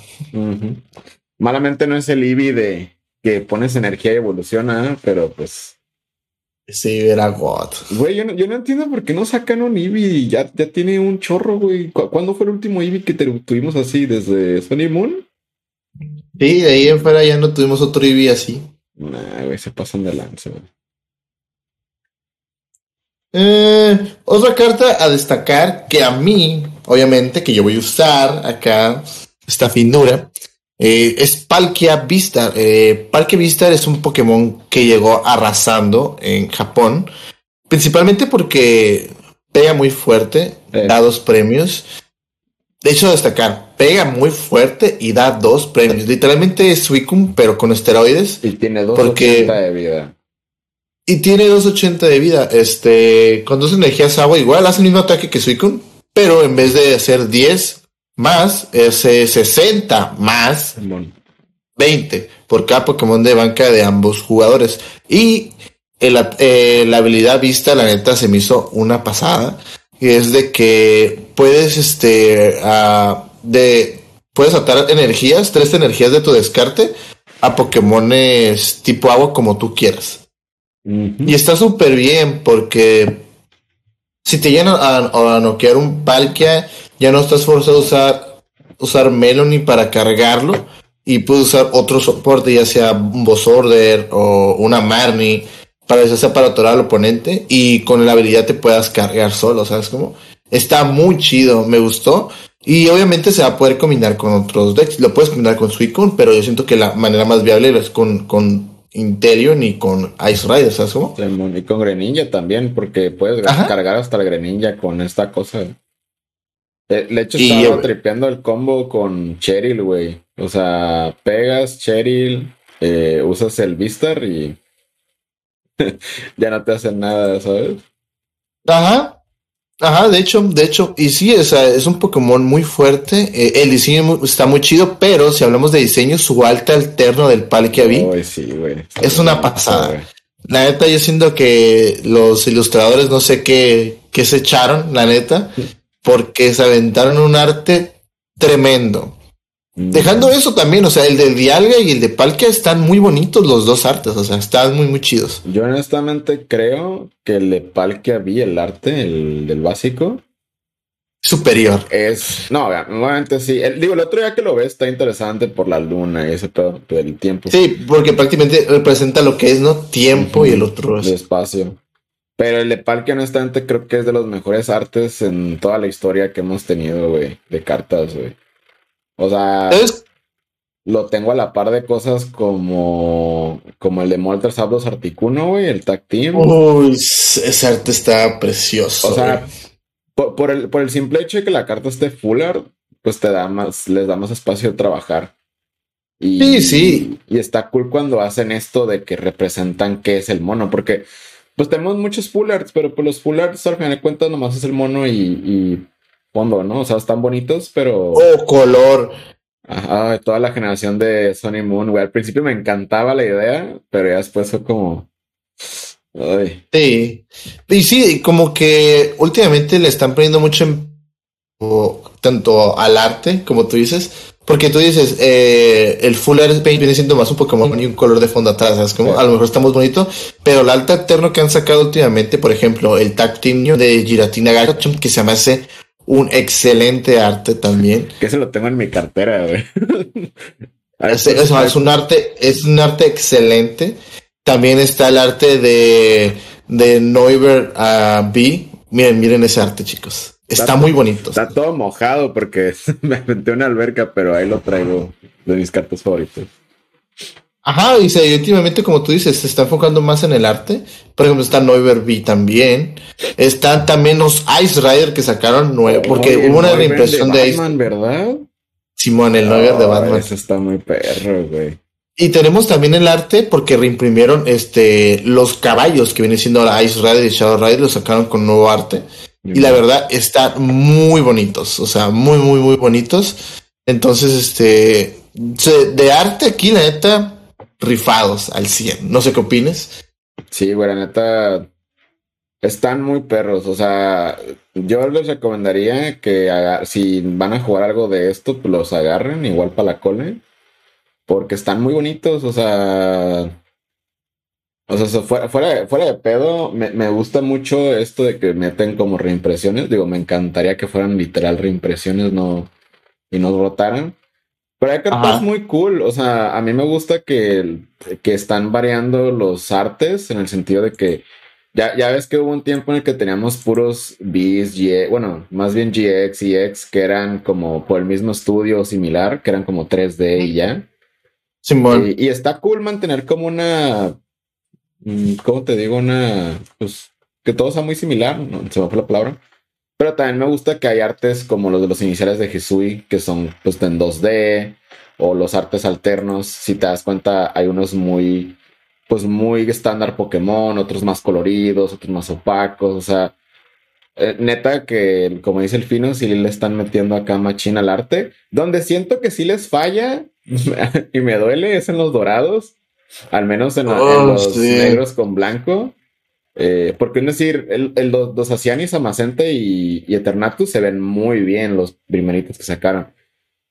Malamente no es el Eevee de que pones energía y evoluciona, pero pues. Sí, era God. Güey, yo no, yo no entiendo por qué no sacan un Eevee. Ya, ya tiene un chorro, güey. ¿Cuándo fue el último Eevee que tuvimos así? ¿Desde Sony Moon? Sí, de ahí en fuera ya no tuvimos otro Eevee así. Nah, güey, se pasan de lance, güey. Eh, otra carta a destacar que a mí, obviamente, que yo voy a usar acá, esta finura, eh, es Palkia Vistar. Eh, Palkia Vistar es un Pokémon que llegó arrasando en Japón, principalmente porque pega muy fuerte, da dos premios. De hecho, destacar, pega muy fuerte y da dos premios. Literalmente es Suicune, pero con esteroides. Y tiene dos porque, de vida. Y tiene 280 de vida. Este, con dos energías agua, igual hace el mismo ataque que Suicune, pero en vez de hacer 10 más, es 60 más 20 por cada Pokémon de banca de ambos jugadores. Y eh, la habilidad vista, la neta, se me hizo una pasada. Y es de que puedes, este, de, puedes atar energías, tres energías de tu descarte a Pokémones tipo agua como tú quieras. Y está súper bien porque si te llenan a, noquear un Palkia, ya no estás forzado a usar, usar para cargarlo y puedes usar otro soporte, ya sea un Boss Order o una Marnie, para para atorar al oponente y con la habilidad te puedas cargar solo, ¿sabes cómo? Está muy chido, me gustó. Y obviamente se va a poder combinar con otros decks. Lo puedes combinar con Suicune, pero yo siento que la manera más viable es con Intelion y con Ice Rider, ¿sabes cómo? y con Greninja también, porque puedes cargar hasta la Greninja con esta cosa. De, hecho, estaba tripeando el combo con Cheryl, güey. O sea, pegas Cheryl, eh, usas el Vistar y ya no te hacen nada, ¿sabes? Ajá. Ajá, de hecho, de hecho, y sí, es, es un Pokémon muy fuerte. Eh, el diseño está muy chido, pero si hablamos de diseño, su alta alterno del Palkia sí, es una pasada. La neta, yo siento que los ilustradores no sé qué, qué se echaron, la neta, porque se aventaron un arte tremendo. Mm. Dejando eso también, o sea, el del Dialga y el de Palkia están muy bonitos los dos artes, o sea, están muy, muy chidos. Yo honestamente creo que el de Palkia vi el arte, el del básico. Superior. Es, no, nuevamente sí. digo, el otro día que lo ves está interesante por la luna y ese todo el tiempo. Sí, porque prácticamente representa lo que es, ¿no? Tiempo y el otro es. espacio. Pero el de Palkia, honestamente, creo que es de los mejores artes en toda la historia que hemos tenido, güey, de cartas, güey. O sea, lo tengo a la par de cosas como, como el de Molter Sablos Articuno, güey, el Tag Team. Uy, ese arte está precioso. O sea, por, el, por el simple hecho de que la carta esté full art, pues te da más, les da más espacio de trabajar. Y, sí, sí. Y, está cool cuando hacen esto de que representan qué es el mono, porque pues tenemos muchos full arts, pero pues los full arts al final de cuentas nomás es el mono y fondo, ¿no? O sea, están bonitos, pero. Oh, color. Ajá, toda la generación de Sony Moon, güey. Al principio me encantaba la idea, pero ya después fue como. Ay. Sí. Y sí, como que últimamente le están poniendo mucho en... tanto al arte, como tú dices. Porque tú dices, eh, el Full Art Paint viene siendo más un Pokémon y un color de fondo atrás, ¿sabes? Como, a lo mejor estamos bonito, pero el alta alterno que han sacado últimamente, por ejemplo, el Tag Team de Giratina Gacham, que se me hace un excelente arte también. Que se lo tengo en mi cartera, güey. es, es, un arte, es un arte excelente. También está el arte de, de Neuber a B. Miren, miren ese arte, chicos. Está, muy bonito. Está todo mojado porque me aventé una alberca, pero ahí lo traigo de mis cartas favoritas. Ajá, y últimamente, como tú dices, se está enfocando más en el arte. Por ejemplo, está Neuber B también. Están también los Ice Rider que sacaron nuevo, porque hubo una reimpresión de, Batman, ¿verdad? Simón, el Neuber de Batman. Eso está muy perro, güey. Y tenemos también el arte porque reimprimieron este los caballos que vienen siendo la Ice Rider y Shadow Rider, los sacaron con nuevo arte. Y la verdad están muy bonitos, o sea, muy, muy, muy bonitos. Entonces, este, de arte aquí, la neta, rifados al 100. No sé qué opines. Sí, güey, neta. Están muy perros. O sea, yo les recomendaría que si van a jugar algo de esto, pues los agarren igual para la cole. Porque están muy bonitos. O sea. O sea, fuera, fuera, fuera de pedo, me, me, gusta mucho esto de que meten como reimpresiones. Digo, me encantaría que fueran literal reimpresiones no, y no rotaran. Pero hay cartas muy cool. O sea, a mí me gusta que, que están variando los artes en el sentido de que ya, ya ves que hubo un tiempo en el que teníamos puros Bs, G, bueno, más bien GX y X que eran como por el mismo estudio similar, que eran como 3D y ya. Y, y, está cool mantener como una, mm, ¿cómo te digo? Una, pues, que todo sea muy similar, ¿no? se me fue la palabra. Pero también me gusta que hay artes como los de los iniciales de Jesui, que son pues en 2D, o los artes alternos. Si te das cuenta, hay unos muy, pues muy estándar Pokémon, otros más coloridos, otros más opacos. O sea, eh, neta que, como dice el Fino, sí le están metiendo acá machina al arte. Donde siento que sí les falla y me duele es en los dorados. Al menos en, oh, los negros con blanco. Eh, porque es decir, el, el los Asianis, Amacente y, y, Eternatus se ven muy bien los primeritos que sacaron.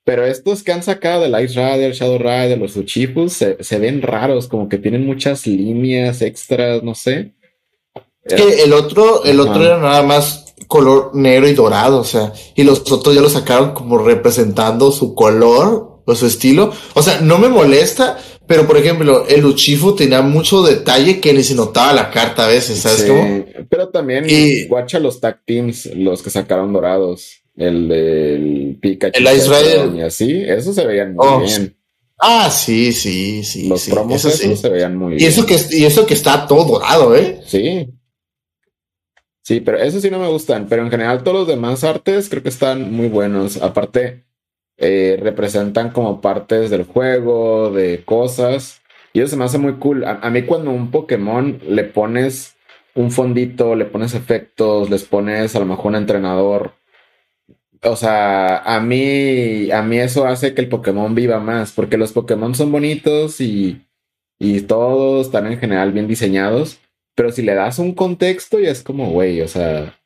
Pero estos que han sacado del Ice Rider, Shadow Rider, los Uchipus, se, se, ven raros, como que tienen muchas líneas extras, no sé. Es que el otro, el otro era nada más color negro y dorado, o sea, y los otros ya lo sacaron como representando su color o su estilo. O sea, no me molesta, pero por ejemplo, el Uchifu tenía mucho detalle que ni se notaba la carta a veces, ¿sabes cómo? Pero también, y, guacha los tag teams, los que sacaron dorados. El del Pikachu. El Ice Rider. Y así, eso se veían muy oh, bien. Ah, sí, sí, sí. Los promos eso se veían muy y Eso que, y eso que está todo dorado, ¿eh? Sí. Sí, pero eso sí no me gustan. Pero en general todos los demás artes creo que están muy buenos. Aparte, eh, representan como partes del juego, de cosas. Y eso se me hace muy cool. A, mí cuando un Pokémon le pones un fondito, le pones efectos, les pones a lo mejor un entrenador. O sea, a mí, a mí eso hace que el Pokémon viva más, porque los Pokémon son bonitos y, y todos están en general bien diseñados, pero si le das un contexto ya es como, güey, o sea,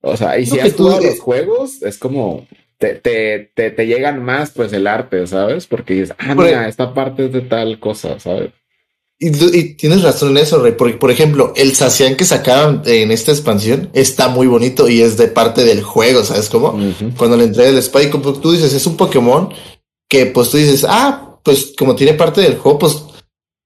o sea, y si has jugado los juegos, es como, te, te, te, llegan más pues el arte, ¿sabes? Porque dices, ah, mira, esta parte es de tal cosa, ¿sabes? Y, tienes razón en eso, Rey, porque por ejemplo, el Sacian que sacaron en esta expansión está muy bonito y es de parte del juego, ¿sabes cómo? Cuando le entrega el Spike, como tú dices, es un Pokémon que pues tú dices, ah, pues como tiene parte del juego, pues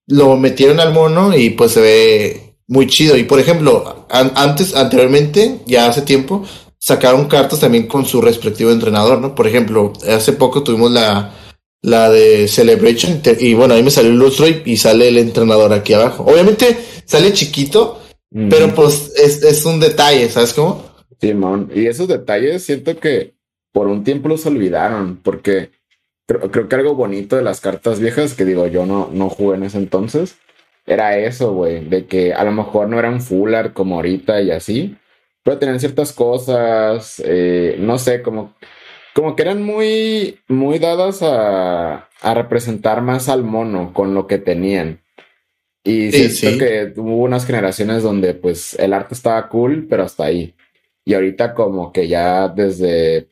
lo metieron al mono y pues se ve muy chido. Y por ejemplo, antes, anteriormente, ya hace tiempo, sacaron cartas también con su respectivo entrenador, ¿no? Por ejemplo, hace poco tuvimos la, la de Celebration y bueno, ahí me salió el Lustroy y sale el entrenador aquí abajo. Obviamente sale chiquito, pero pues es, es, un detalle, ¿sabes cómo? Simón, y esos detalles siento que por un tiempo los olvidaron, porque creo, creo que algo bonito de las cartas viejas, que digo, yo no, no jugué en ese entonces, era eso, güey, de que a lo mejor no eran full art como ahorita y así, pero tenían ciertas cosas, eh, no sé, como, como que eran muy, muy dadas a, a representar más al mono con lo que tenían. Y siento que hubo unas generaciones donde pues el arte estaba cool, pero hasta ahí. Y ahorita como que ya desde,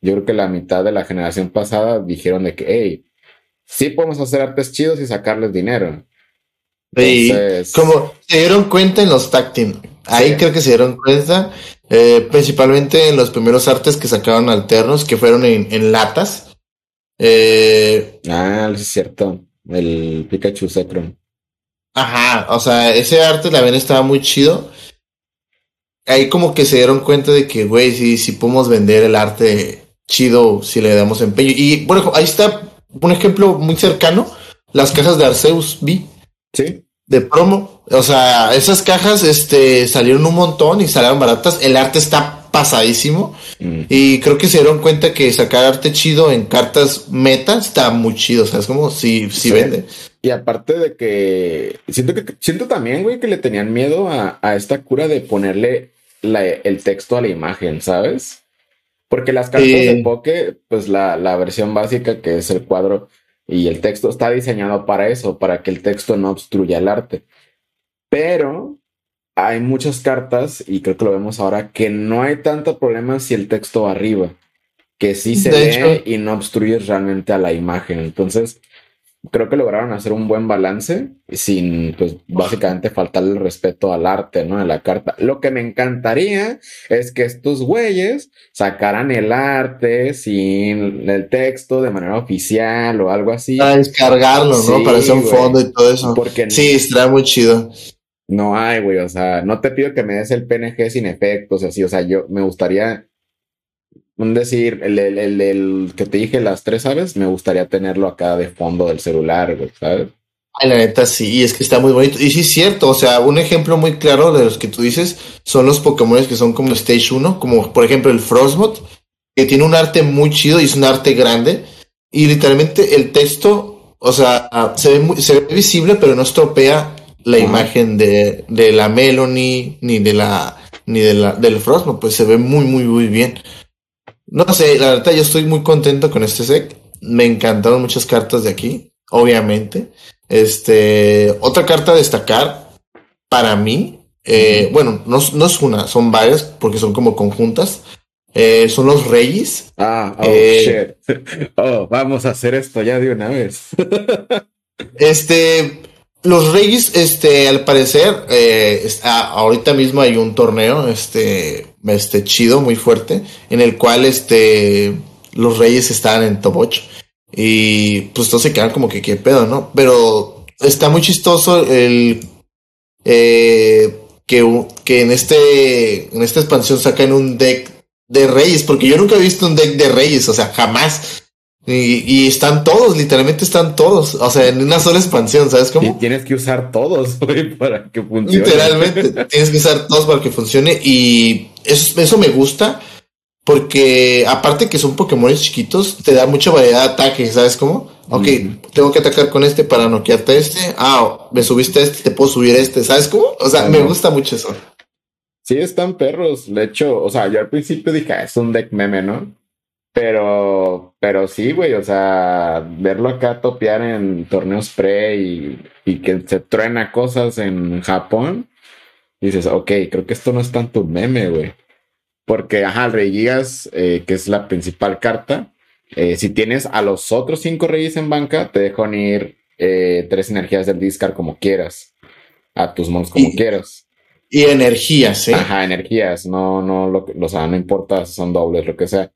yo creo que la mitad de la generación pasada dijeron de que, hey, sí podemos hacer artes chidos y sacarles dinero. Y como se dieron cuenta en los tag Ahí creo que se dieron cuenta, eh, principalmente en los primeros artes que sacaron alternos, que fueron en, latas. Eh, ah, es cierto. El Pikachu Zekrom. Ajá, o sea, ese arte también estaba muy chido. Ahí como que se dieron cuenta de que, güey, sí, sí podemos vender el arte chido si le damos empeño. Y bueno, ahí está un ejemplo muy cercano, las cajas de Arceus B. Sí. De promo. O sea, esas cajas este, salieron un montón y salieron baratas. El arte está pasadísimo. Mm. Y creo que se dieron cuenta que sacar arte chido en cartas meta está muy chido. O sea, es como si, si vende. Y aparte de que siento que siento también, güey, que le tenían miedo a, esta cura de ponerle el texto a la imagen, ¿sabes? Porque las cartas de Poke, pues la, la versión básica, que es el cuadro, y el texto está diseñado para eso, para que el texto no obstruya el arte. Pero hay muchas cartas, y creo que lo vemos ahora, que no hay tanto problema si el texto va arriba, que sí se ve y no obstruye realmente a la imagen. Entonces, creo que lograron hacer un buen balance sin, pues, básicamente faltarle el respeto al arte, ¿no? De la carta. Lo que me encantaría es que estos güeyes sacaran el arte sin el texto de manera oficial o algo así. Para descargarlo, ¿no? Para hacer un fondo y todo eso. Porque sí, está muy chido. No hay, güey, o sea, no te pido que me des el PNG sin efectos, así, o sea, yo me gustaría un decir, el, el, el, que te dije, las tres aves, me gustaría tenerlo acá de fondo del celular, güey, ¿sabes? Ay, la neta, sí, es que está muy bonito. Y sí es cierto, o sea, un ejemplo muy claro de los que tú dices son los Pokémon que son como Stage 1, como por ejemplo el Frostbot, que tiene un arte muy chido y es un arte grande. Y literalmente el texto, o sea, se ve, se ve visible, pero no estropea la imagen de, de la Melanie ni de la ni de la, del Frostbot, pues se ve muy, muy, muy bien. No sé, la verdad yo estoy muy contento con este set. Me encantaron muchas cartas de aquí, obviamente. Este, otra carta a destacar para mí, eh, bueno, no, no, es una, son varias porque son como conjuntas. Eh, son los reyes. Ah, oh, eh, shit. Oh, vamos a hacer esto ya de una vez. este, los Reyes, este, al parecer, eh, ahorita mismo hay un torneo, este, este, chido, muy fuerte, en el cual, este, los Reyes están en top 8. Y pues todos se quedan como que qué pedo, ¿no? Pero está muy chistoso el eh, que, que en este en esta expansión sacan un deck de reyes, porque yo nunca he visto un deck de reyes, o sea, jamás. Y, están todos, literalmente están todos. O sea, en una sola expansión, ¿sabes cómo? Y tienes que usar todos, para que funcione. Literalmente, tienes que usar todos para que funcione. Y eso, eso me gusta. Porque aparte que son Pokémon chiquitos, te da mucha variedad de ataques, ¿sabes cómo? Ok, tengo que atacar con este para noquearte este. Ah, me subiste este, te puedo subir este, ¿sabes cómo? O sea, me gusta mucho eso. Sí, están perros. De hecho, o sea, yo al principio dije, ah, es un deck meme, ¿no? Pero, pero sí, güey, o sea, verlo acá topear en torneos pre y, y que se truena cosas en Japón, dices, ok, creo que esto no es tanto un meme, güey. Porque, ajá, el Rey Gigas, eh, que es la principal carta, eh, si tienes a los otros cinco reyes en banca, te dejan ir eh, tres energías del discard como quieras, a tus monos como quieras. Y energías, ¿eh? Ajá, energías, no, no, lo, o sea, no importa si son dobles, lo que sea.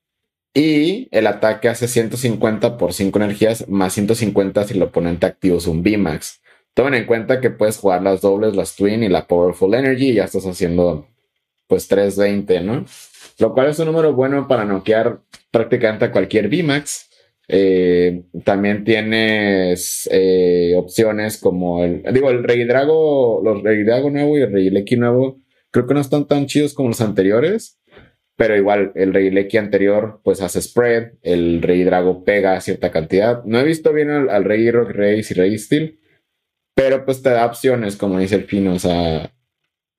Y el ataque hace 150 por 5 energías, más 150 si el oponente activa un VMAX. Tomen en cuenta que puedes jugar las dobles, las Twin y la Powerful Energy y ya estás haciendo pues 320, ¿no? Lo cual es un número bueno para noquear prácticamente a cualquier VMAX. Eh, también tienes eh, opciones como el, digo, el Rey Drago, los Rey Drago nuevo y el Rey Lecky nuevo, creo que no están tan chidos como los anteriores, pero igual el Rey Lecky anterior pues hace spread, el Rey Drago pega cierta cantidad. No he visto bien al, Rey Rock Race y Rey Steel, pero pues te da opciones, como dice el Pino, o sea,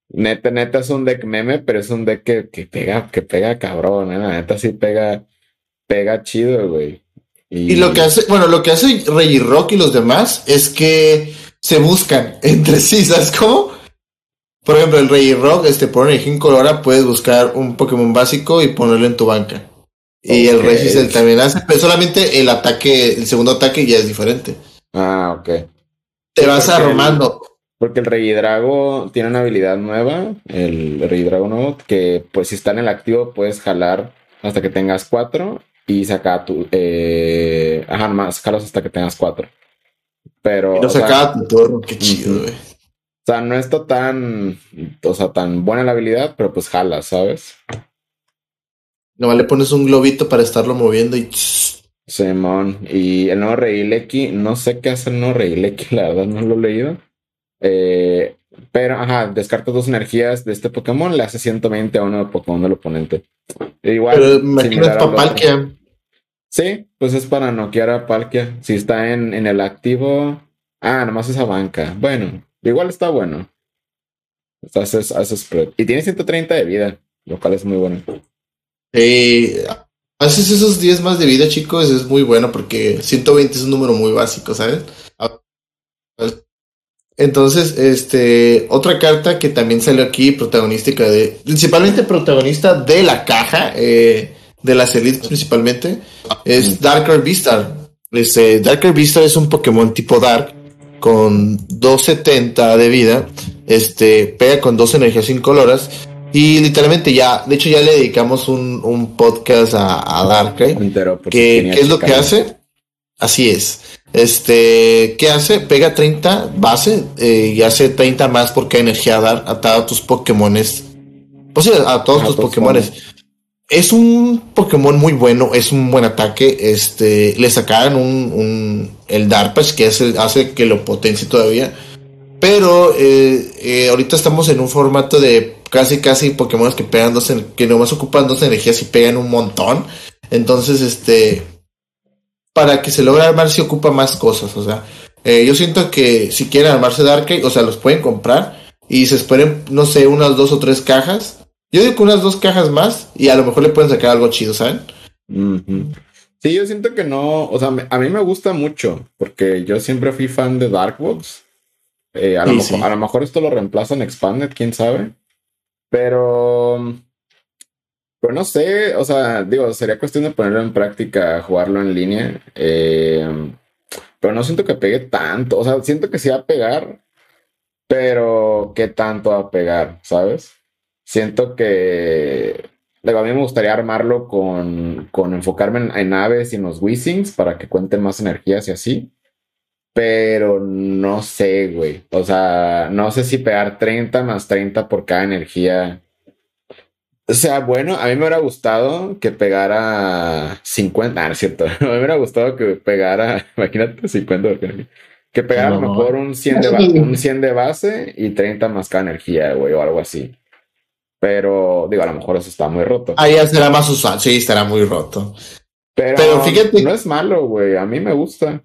Neta, neta es un deck meme, pero es un deck que, que pega, que pega cabrón, ¿eh? neta sí pega, pega chido, güey. Y... lo que hace, bueno, lo que hace Rey Rock y los demás es que se buscan entre sí, ¿sabes cómo? Por ejemplo, el Rey Rock, este, por energía incolora, puedes buscar un Pokémon básico y ponerlo en tu banca. Y el Rey también hace, pero solamente el ataque, el segundo ataque ya es diferente. Ah, ok. Te vas armando. Porque el Rey Drago tiene una habilidad nueva, el Rey Drago nuevo, que pues si está en el activo puedes jalar hasta que tengas cuatro y sacar tu... Eh, ajá, más jalas hasta que tengas cuatro. Pero... Y saca tu turno, qué chido, güey. O sea, no está tan, o sea, tan buena la habilidad, pero pues jalas, ¿sabes? Nomás le pones un globito para estarlo moviendo y... Simón, y el nuevo Rey Lecky, no sé qué hace el nuevo Rey Lecky, la verdad no lo he leído. Eh, pero, ajá, descarta dos energías de este Pokémon, le hace 120 a uno de Pokémon del oponente. Igual. Pero imagínate para Palkia. Sí, pues es para noquear a Palkia. Si está en, en el activo. Ah, nomás esa banca. Bueno, igual está bueno. Haces, haces spread. Y tiene 130 de vida, lo cual es muy bueno. Eh, haces esos 10 más de vida, chicos, es muy bueno porque 120 es un número muy básico, ¿sabes? Entonces, este, otra carta que también salió aquí, protagonística de, principalmente protagonista de la caja, eh, de las elites principalmente, es Darker Beastar. Este, Darker Beastar es un Pokémon tipo Dark con 270 de vida, este, pega con dos energías incoloras y literalmente ya, de hecho ya le dedicamos un, un podcast a, a Darkrai, que, ¿qué es lo que hace? Así es. Este, ¿qué hace? Pega 30 base eh, y hace 30 más porque energía dar a todos tus Pokémones. Pues sí, a todos tus Pokémones. Es un Pokémon muy bueno, es un buen ataque. Este, le sacaron un, un el Darpash que hace, que lo potencie todavía. Pero eh, eh, ahorita estamos en un formato de casi casi Pokémon que pegan dos, que nomás ocupan dos energías y pegan un montón. Entonces, este, para que se logre armar se ocupa más cosas. O sea, eh, yo siento que si quieren armarse Darkrai, o sea, los pueden comprar y se esperen, no sé, unas dos o tres cajas. Yo digo que unas dos cajas más y a lo mejor le pueden sacar algo chido, ¿saben? Sí, yo siento que no, o sea, a mí me gusta mucho porque yo siempre fui fan de Darkbox. Eh, a, lo mejor, a lo mejor esto lo reemplaza en Expanded, quién sabe. Pero pero no sé, o sea, digo, sería cuestión de ponerlo en práctica, jugarlo en línea. Eh, pero no siento que pegue tanto. O sea, siento que sí va a pegar, pero ¿qué tanto va a pegar? ¿Sabes? Siento que. a mí me gustaría armarlo con, con enfocarme en, naves y en los Wissings para que cuenten más energías y así. Pero no sé, güey. O sea, no sé si pegar 30 más 30 por cada energía. O sea, bueno, a mí me hubiera gustado que pegara 50. Ah, no es cierto. A mí me hubiera gustado que pegara, imagínate, 50 Que pegara a lo mejor un 100, de un 100 de base y 30 más cada energía, güey, o algo así. Pero, digo, a lo mejor eso está muy roto. Ahí ya será más usual, sí, estará muy roto. Pero, fíjate. No es malo, güey. A mí me gusta.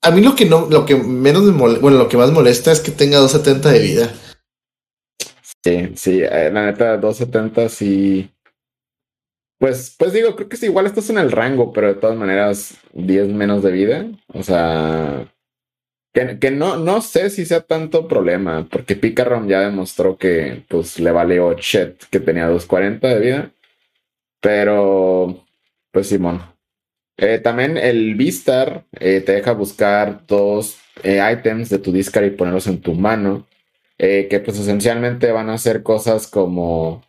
A mí lo que no, lo que menos me molesta, bueno, lo que más molesta es que tenga 270 de vida. Sí, sí, eh, la neta, 270 sí. Pues, pues digo, creo que sí, igual estás en el rango, pero de todas maneras, 10 menos de vida. O sea, que, no, no sé si sea tanto problema, porque Picarom ya demostró que pues le valió shit que tenía 240 de vida. Pero, pues Simón. Eh, también el Vistar eh, te deja buscar dos eh, items de tu discard y ponerlos en tu mano. que pues esencialmente van a ser cosas como,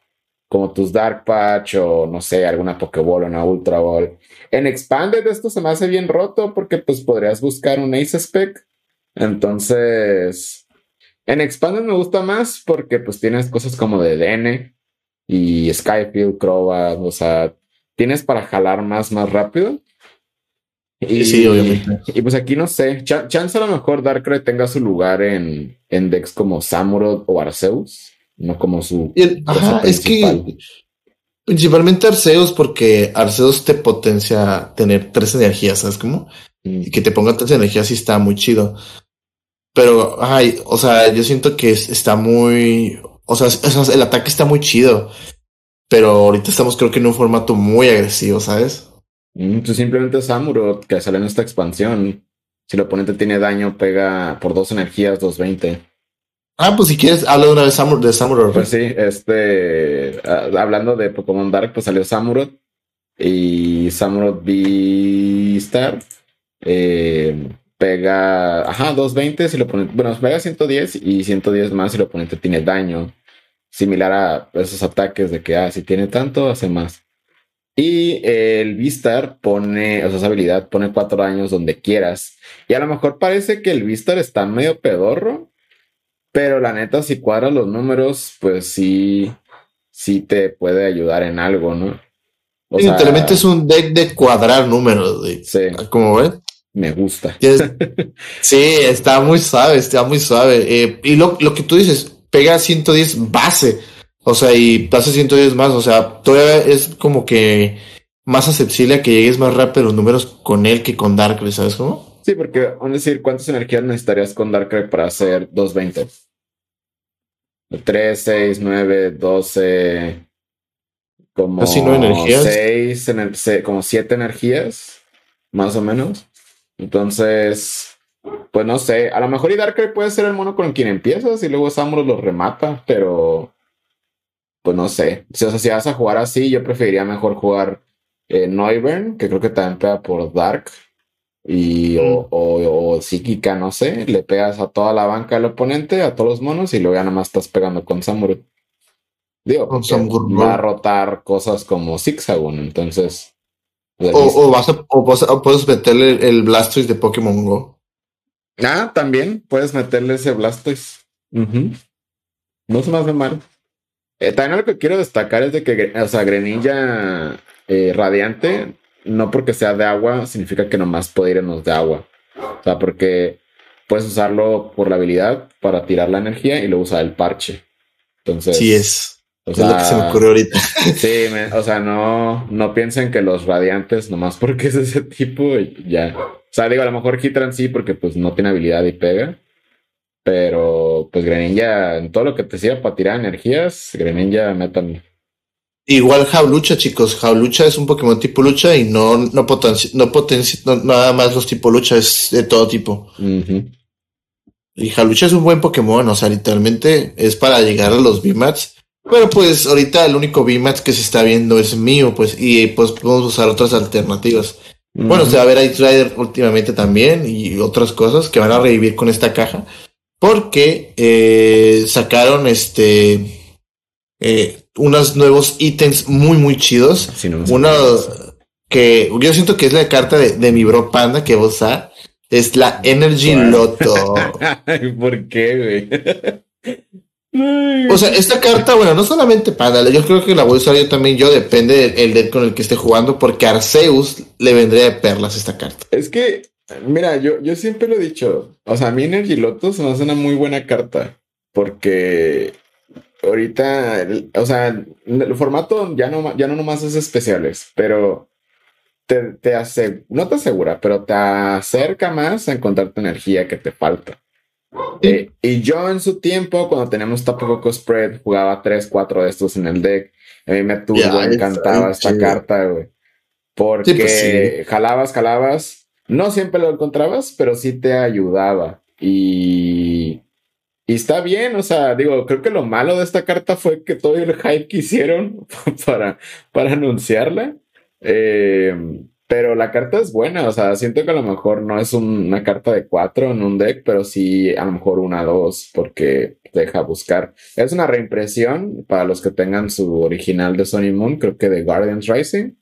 como tus Dark Patch o no sé, alguna Pokéball o una Ultra Ball. En Expanded esto se me hace bien roto porque pues podrías buscar un Ace Spec entonces, en Expanded me gusta más porque pues tienes cosas como de DN y Skyfield, Crobat, o sea, tienes para jalar más, más rápido. Y, sí, obviamente. Y pues aquí no sé, chance a lo mejor Darkrai tenga su lugar en, en decks como Samurott o Arceus, no como su... ajá, es que principalmente Arceus porque Arceus te potencia tener tres energías, ¿sabes cómo? Y que te ponga tres energías sí está muy chido. Pero, ay, o sea, yo siento que está muy, o sea, el ataque está muy chido. Pero ahorita estamos creo que en un formato muy agresivo, ¿sabes? Mm, pues simplemente Samurott, que sale en esta expansión. Si el oponente tiene daño, pega por dos energías, 220. Ah, pues si quieres, habla de una vez de Samurott. Pues sí, este, ah, hablando de Pokémon Dark, pues salió Samurott y Samurott V-Star. Eh, pega, ajá, 220 si lo oponente, bueno, pega 110 y 110 más si el oponente tiene daño. Similar a esos ataques de que, ah, si tiene tanto, hace más. Y el Vistar pone, o sea, esa habilidad pone cuatro daños donde quieras. Y a lo mejor parece que el Vistar está medio pedorro, pero la neta, si cuadras los números, pues sí, sí te puede ayudar en algo, ¿no? O Literalmente es un deck de cuadrar números, sí. Como ves me gusta. sí, está muy suave, está muy suave. Eh, y lo, lo, que tú dices, pega 110 base. O sea, y pasa 110 más. O sea, todavía es como que más accesible a que llegues más rápido los números con él que con Darkrai, ¿sabes cómo? Sí, porque vamos a decir, ¿cuántas energías necesitarías con Darkrai para hacer 220? 3, 6, 9, 12. Como Casi no energías. 6, como 7 energías, más o menos. Entonces, pues no sé, a lo mejor y Darkrai puede ser el mono con quien empiezas y luego Samus lo remata, pero pues no sé. O sea, si vas a jugar así, yo preferiría mejor jugar eh, Noivern, que creo que también pega por Dark, y o, o, psíquica, no sé, le pegas a toda la banca del oponente, a todos los monos, y luego ya nada más estás pegando con Samurott. Digo, con va a rotar cosas como Zigzagoon, entonces o, vas a, o, puedes meterle el Blastoise de Pokémon Go. Ah, también puedes meterle ese Blastoise. No se me hace mal. Eh, también lo que quiero destacar es de que, o sea, Greninja eh, Radiante, no porque sea de agua, significa que nomás puede ir en los de agua. O sea, porque puedes usarlo por la habilidad para tirar la energía y luego usar el parche. Entonces. Sí es. O sea, es lo que se me ocurrió ahorita. Sí, o sea, no, no piensen que los radiantes, nomás porque es ese tipo, ya. O sea, digo, a lo mejor Hitran sí, porque pues no tiene habilidad y pega. Pero pues Greninja, en todo lo que te sirva para tirar energías, Greninja metan. Igual Jaulucha, chicos. Jaulucha es un Pokémon tipo lucha y no, no potencia, no potencia, nada más los tipo lucha, es de todo tipo. Y Jaulucha es un buen Pokémon, o sea, literalmente es para llegar a los VMAX pero pues ahorita el único VMAX que se está viendo es mío, pues, y pues podemos usar otras alternativas. Bueno, se va a ver Rider últimamente también y otras cosas que van a revivir con esta caja. Porque eh, sacaron este eh, unos nuevos ítems muy, muy chidos. Uno que yo siento que es la carta de, mi bro Panda que voy a usar. Es la Energy Lotto. ¿Por qué, güey? O sea, esta carta, bueno, no solamente Panda, yo creo que la voy a usar yo también, yo depende del deck con el que esté jugando, porque Arceus le vendría de perlas esta carta. Es que, mira, yo, yo siempre lo he dicho, o sea, a mí Energy Lotto se me hace una muy buena carta, porque ahorita, o sea, el formato ya no, ya no nomás es especiales, pero te, te hace, no te asegura, pero te acerca más a encontrar tu energía que te falta. Eh, y yo en su tiempo, cuando teníamos poco Spread, jugaba 3, 4 de estos en el deck. A mí me turbo, encantaba esta carta, güey. Porque pues jalabas, jalabas. No siempre lo encontrabas, pero sí te ayudaba. Y, y está bien, o sea, digo, creo que lo malo de esta carta fue que todo el hype que hicieron para, para anunciarla. Eh, pero la carta es buena, o sea, siento que a lo mejor no es una carta de cuatro en un deck, pero sí a lo mejor una dos, porque deja buscar. Es una reimpresión para los que tengan su original de Sony Moon, creo que de Guardians Rising.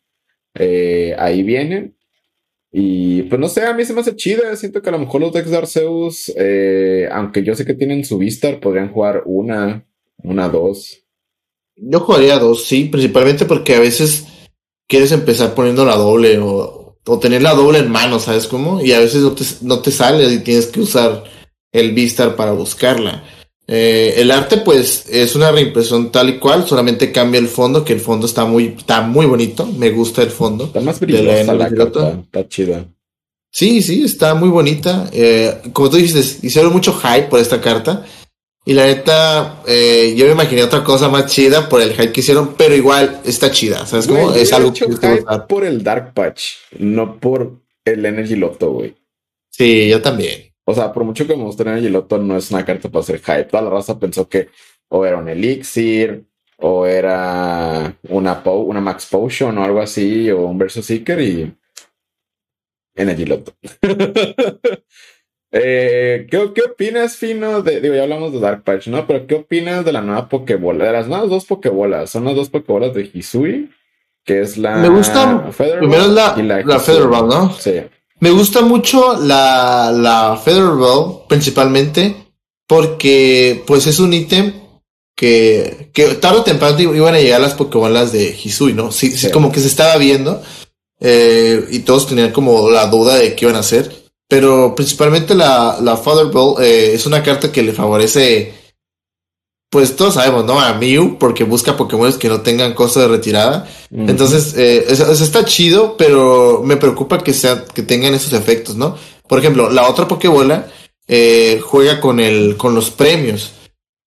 Eh, ahí vienen. Y pues no sé, a mí se me hace chida. Siento que a lo mejor los decks de Arceus, eh, aunque yo sé que tienen su Vistar, podrían jugar una, una, dos. Yo jugaría dos, sí, principalmente porque a veces quieres empezar poniendo la doble o, o tener la doble en mano, ¿sabes cómo? Y a veces no te, no te sale y tienes que usar el Vistar para buscarla. Eh, el arte, pues, es una reimpresión tal y cual, solamente cambia el fondo, que el fondo está muy, está muy bonito. Me gusta el fondo. Está más brillosa la, está chida. Sí, sí, está muy bonita. Eh, como tú dices, hicieron mucho hype por esta carta. Y la neta, eh, yo me imaginé otra cosa más chida por el hype que hicieron, pero igual está chida. ¿Sabes cómo? Es algo que por el Dark Patch, no por el Energy Lotto, güey. Sí, yo también. O sea, por mucho que me Energy Lotto, no es una carta para hacer hype. Toda la raza pensó que o era un Elixir, o era una, una Max Potion o algo así, o un Versus Seeker y Energy Lotto. Eh, ¿qué, ¿qué, opinas, Fino? De, digo, ya hablamos de Dark Patch, ¿no? Pero ¿qué opinas de la nueva Pokébola? De las nuevas dos Pokébolas. Son las dos Pokébolas de Hisui, que es la. Me gusta. primero es la, la, la ¿no? Sí. Me gusta mucho la, la Ball, principalmente, porque, pues, es un ítem que, que tarde o temprano iban a llegar las Pokébolas de Hisui, ¿no? Sí, sí. como que se estaba viendo. Eh, y todos tenían como la duda de qué iban a hacer. Pero principalmente la, la Father Ball eh, es una carta que le favorece, pues todos sabemos, ¿no? A Mew, porque busca Pokémon que no tengan costo de retirada. Entonces, eh, eso, está chido, pero me preocupa que, sea, que tengan esos efectos, ¿no? Por ejemplo, la otra Pokébola eh, juega con, el, con los premios.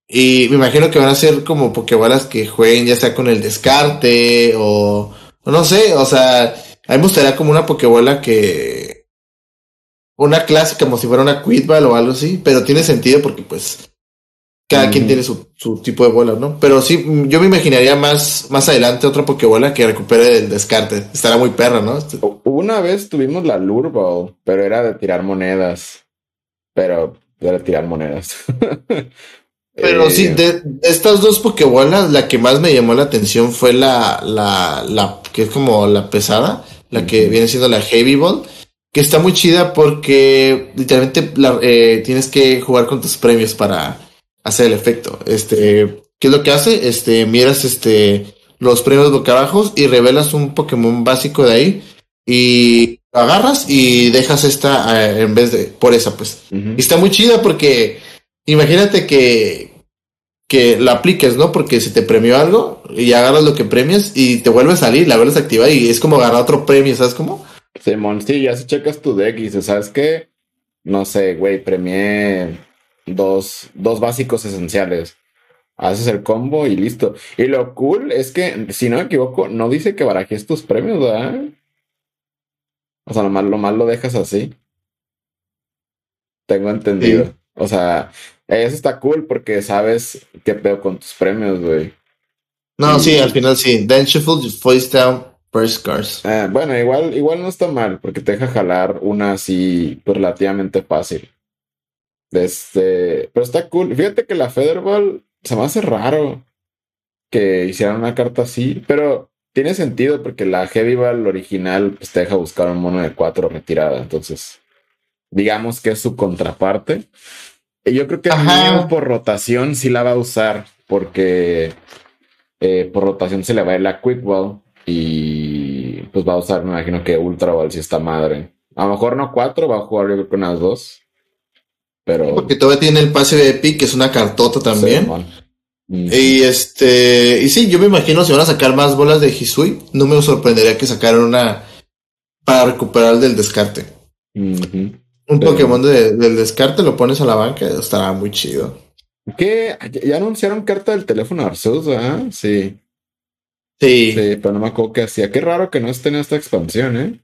Y me imagino que van a ser como Pokébolas que jueguen ya sea con el descarte o, o no sé, o sea, a mí me gustaría como una Pokébola que una clase como si fuera una Quidball o algo así, pero tiene sentido porque pues cada quien tiene su, su, tipo de bola, ¿no? Pero sí, yo me imaginaría más, más adelante otra Pokébola que recupere el descarte. Estará muy perra, ¿no? Una vez tuvimos la Lure pero era de tirar monedas. Pero era de tirar monedas. pero sí, eh, de, estas dos Pokébolas, la que más me llamó la atención fue la, la, la que es como la pesada, la que viene siendo la Heavy Ball que está muy chida porque literalmente eh, tienes que jugar con tus premios para hacer el efecto. Este, ¿qué es lo que hace? Este, miras este los premios boca abajo y revelas un Pokémon básico de ahí y lo agarras y dejas esta eh, en vez de por esa pues. Y está muy chida porque imagínate que que la apliques, ¿no? Porque si te premió algo y agarras lo que premias y te vuelve a salir, la vuelves a activar y es como agarrar otro premio, ¿sabes cómo? Simón, sí, ya si checas tu deck y dices, ¿sabes qué? No sé, güey, premié dos, dos básicos esenciales. Haces el combo y listo. Y lo cool es que, si no me equivoco, no dice que barajes tus premios, ¿verdad? O sea, lo mal, lo dejas así. Tengo entendido. O sea, eso está cool porque sabes qué pedo con tus premios, güey. No, sí, al final sí. Then shuffle face down First Cars. Eh, bueno, igual, igual no está mal, porque te deja jalar una así pues, relativamente fácil. Este, pero está cool. Fíjate que la Featherball se me hace raro. que hicieran una carta así, pero tiene sentido porque la Heavy Ball original pues, te deja buscar un mono de cuatro retirada. Entonces, digamos que es su contraparte. Y yo creo que por rotación sí la va a usar porque eh, por rotación se le va a ir la Quick Ball y pues va a usar, me imagino que Ultra Ball si está madre. A lo mejor no cuatro, va a jugar yo creo que unas dos. Pero. Porque todavía tiene el pase de Epic, que es una cartota también. Y este, y sí, yo me imagino si van a sacar más bolas de Hisui, no me sorprendería que sacaran una para recuperar del descarte. Un Pokémon del descarte lo pones a la banca, estará muy chido. ¿Qué? ¿Ya anunciaron carta del teléfono Arceus, ah? Sí. Sí. Sí, pero no me acuerdo qué hacía. Qué raro que no esté en esta expansión, ¿eh?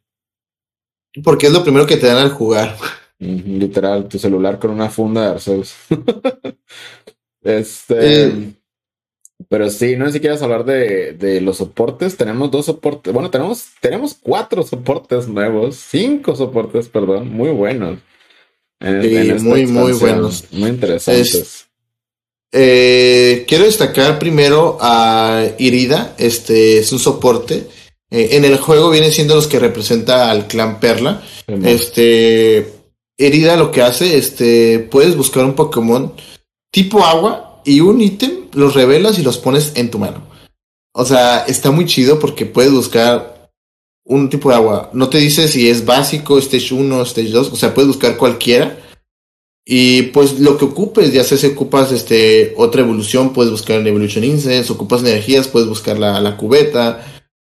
Porque es lo primero que te dan al jugar. literal, tu celular con una funda de Arceus. este. Eh. Pero sí, no sé si quieres hablar de, de, los soportes. Tenemos dos soportes. Bueno, tenemos, tenemos cuatro soportes nuevos. Cinco soportes, perdón. Muy buenos. sí, muy, muy buenos. Muy interesantes. Eh, quiero destacar primero a Irida. Este es un soporte. Eh, en el juego vienen siendo los que representa al clan Perla. Este herida lo que hace, este, puedes buscar un Pokémon tipo agua y un ítem, los revelas y los pones en tu mano. O sea, está muy chido porque puedes buscar un tipo de agua. No te dice si es básico, stage 1, stage 2, o sea, puedes buscar cualquiera. Y pues lo que ocupes, ya sea si ocupas este, otra evolución, puedes buscar en Evolution Incense, ocupas energías, puedes buscar la, la cubeta,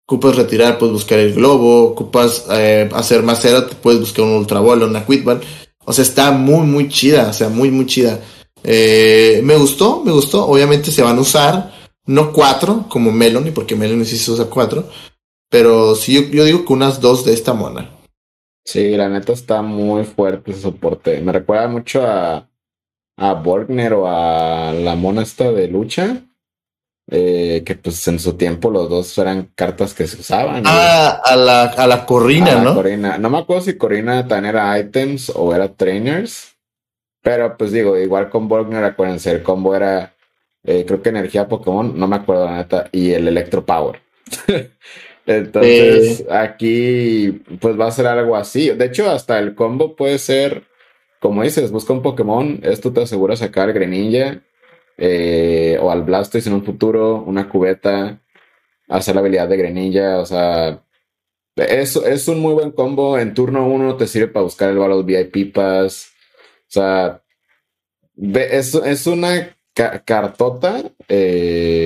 ocupas retirar, puedes buscar el globo, ocupas eh, hacer más cero, puedes buscar un ultra una quitball. O sea, está muy, muy chida, o sea, muy, muy chida. Eh, me gustó, me gustó. Obviamente se van a usar, no cuatro, como Melony, porque Melony sí se usa cuatro. Pero sí, yo, yo digo que unas dos de esta mona. Sí, la neta está muy fuerte ese soporte. Me recuerda mucho a, a Borgner o a la mona esta de lucha. Eh, que pues en su tiempo los dos eran cartas que se usaban. Ah, a la, a la Corina, ¿no? Corina. No me acuerdo si Corina también era items o era trainers. Pero pues digo, igual con Borgner, acuérdense, el combo era, eh, creo que energía Pokémon, no me acuerdo la neta, y el Electro Power. Entonces, aquí pues va a ser algo así. De hecho, hasta el combo puede ser, como dices, busca un Pokémon, esto te asegura sacar Greninja eh, o al Blastoise en un futuro, una cubeta, hacer la habilidad de Greninja, o sea, es, es un muy buen combo. En turno uno te sirve para buscar el valor VIP Pass, o sea, es, es una cartota. Eh,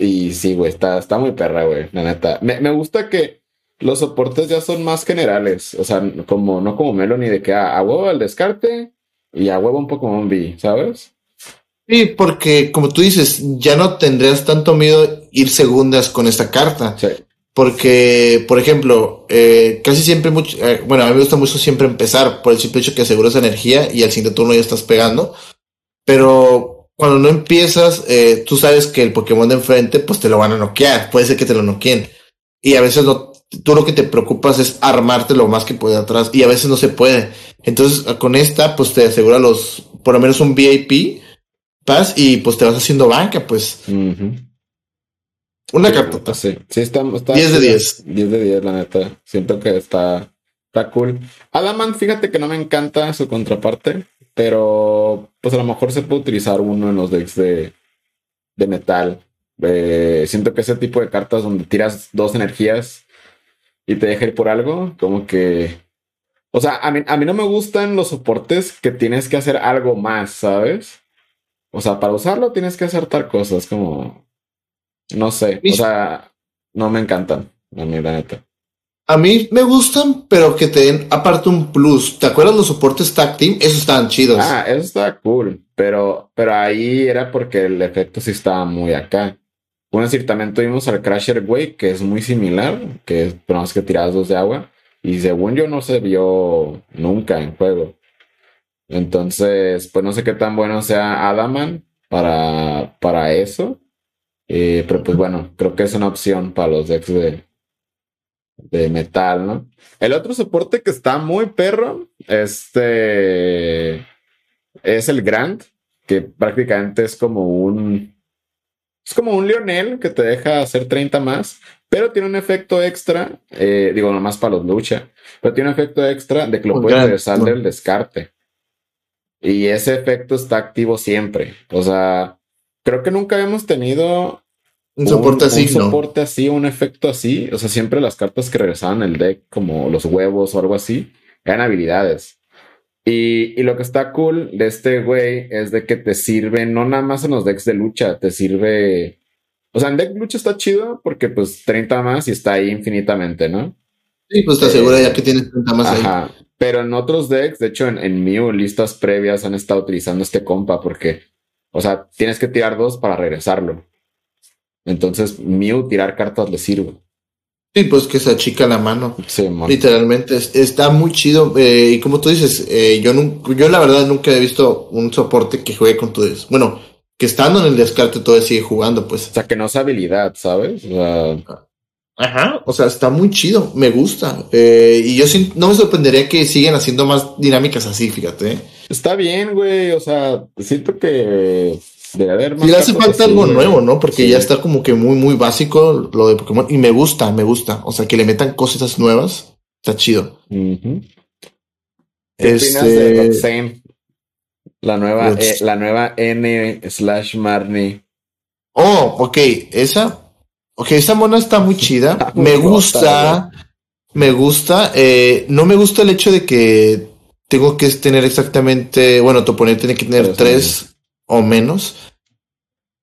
y sí, güey, está, está muy perra, güey, la neta. Me, me, gusta que los soportes ya son más generales, o sea, como, no como Melody de que a, a huevo al descarte y a huevo un Pokémon B, ¿sabes? Sí, porque como tú dices, ya no tendrías tanto miedo ir segundas con esta carta. Sí. Porque, por ejemplo, eh, casi siempre, mucho, eh, bueno, a mí me gusta mucho siempre empezar por el simple hecho que aseguras energía y al siguiente turno ya estás pegando. Pero cuando no empiezas, eh, tú sabes que el Pokémon de enfrente, pues te lo van a noquear. Puede ser que te lo noqueen. Y a veces no, tú lo que te preocupas es armarte lo más que puede atrás y a veces no se puede. Entonces, con esta, pues te asegura los, por lo menos un VIP Vas y pues te vas haciendo banca, pues. Una carta. Sí, sí, está, 10 de 10. 10 de 10, la neta. Siento que está, está cool. Adaman, fíjate que no me encanta su contraparte, pero pues a lo mejor se puede utilizar uno en los decks de, de metal. Eh, siento que ese tipo de cartas donde tiras dos energías y te deja ir por algo, como que. O sea, a mí, a mí no me gustan los soportes que tienes que hacer algo más, ¿sabes? O sea, para usarlo tienes que acertar cosas como. No sé. O sea, no me encantan. A mí, la neta. A mí me gustan, pero que te den aparte un plus. ¿Te acuerdas los soportes Tag Team? Esos estaban chidos. Ah, eso está cool. Pero, pero ahí era porque el efecto sí estaba muy acá. Bueno, decir, también tuvimos al Crasher Wake, que es muy similar, que es más que tiradas dos de agua. Y según yo no se vio nunca en juego. Entonces, pues no sé qué tan bueno sea Adaman para, para eso. Eh, pero pues bueno, creo que es una opción para los decks de, de metal, ¿no? El otro soporte que está muy perro, este es el Grand, que prácticamente es como un Es como un Lionel que te deja hacer 30 más, pero tiene un efecto extra, eh, digo, nomás para los lucha, pero tiene un efecto extra de que lo puedes regresar del descarte. Y ese efecto está activo siempre. O sea, creo que nunca habíamos tenido un soporte así. Un soporte así, un efecto así. O sea, siempre las cartas que regresaban el deck, como los huevos o algo así, eran habilidades. Y, y, lo que está cool de este güey es de que te sirve no nada más en los decks de lucha, te sirve. O sea, en deck lucha está chido porque pues 30 más y está ahí infinitamente, ¿no? Sí, pues te asegura ya que tienes 30 más ajá. Pero en otros decks, de hecho en, en Mew, listas previas han estado utilizando este compa porque, o sea, tienes que tirar dos para regresarlo. Entonces, Mew tirar cartas le sirve. Sí, pues que se achica la mano. Sí, Literalmente está muy chido. Eh, y como tú dices, eh, yo, yo la verdad nunca he visto un soporte que juegue con tu Bueno, que estando en el descarte todavía sigue jugando, pues. O sea, que no es habilidad, ¿sabes? Ajá, o sea, está muy chido, me gusta. Eh, y yo no me sorprendería que sigan haciendo más dinámicas así, fíjate. Está bien, güey, o sea, siento que Debe haber más. le hace falta algo nuevo, ¿no? Porque ya está como que muy, muy básico lo de Pokémon. Y me gusta, me gusta. O sea, que le metan cosas nuevas. Está chido. ¿Qué este... de? La nueva, eh, la nueva N slash Marnie. Oh, ok. Esa. Ok, esa mona está muy chida. me gusta. me gusta. Eh, no me gusta el hecho de que tengo que tener exactamente. Bueno, tu oponente tiene que tener tres o menos.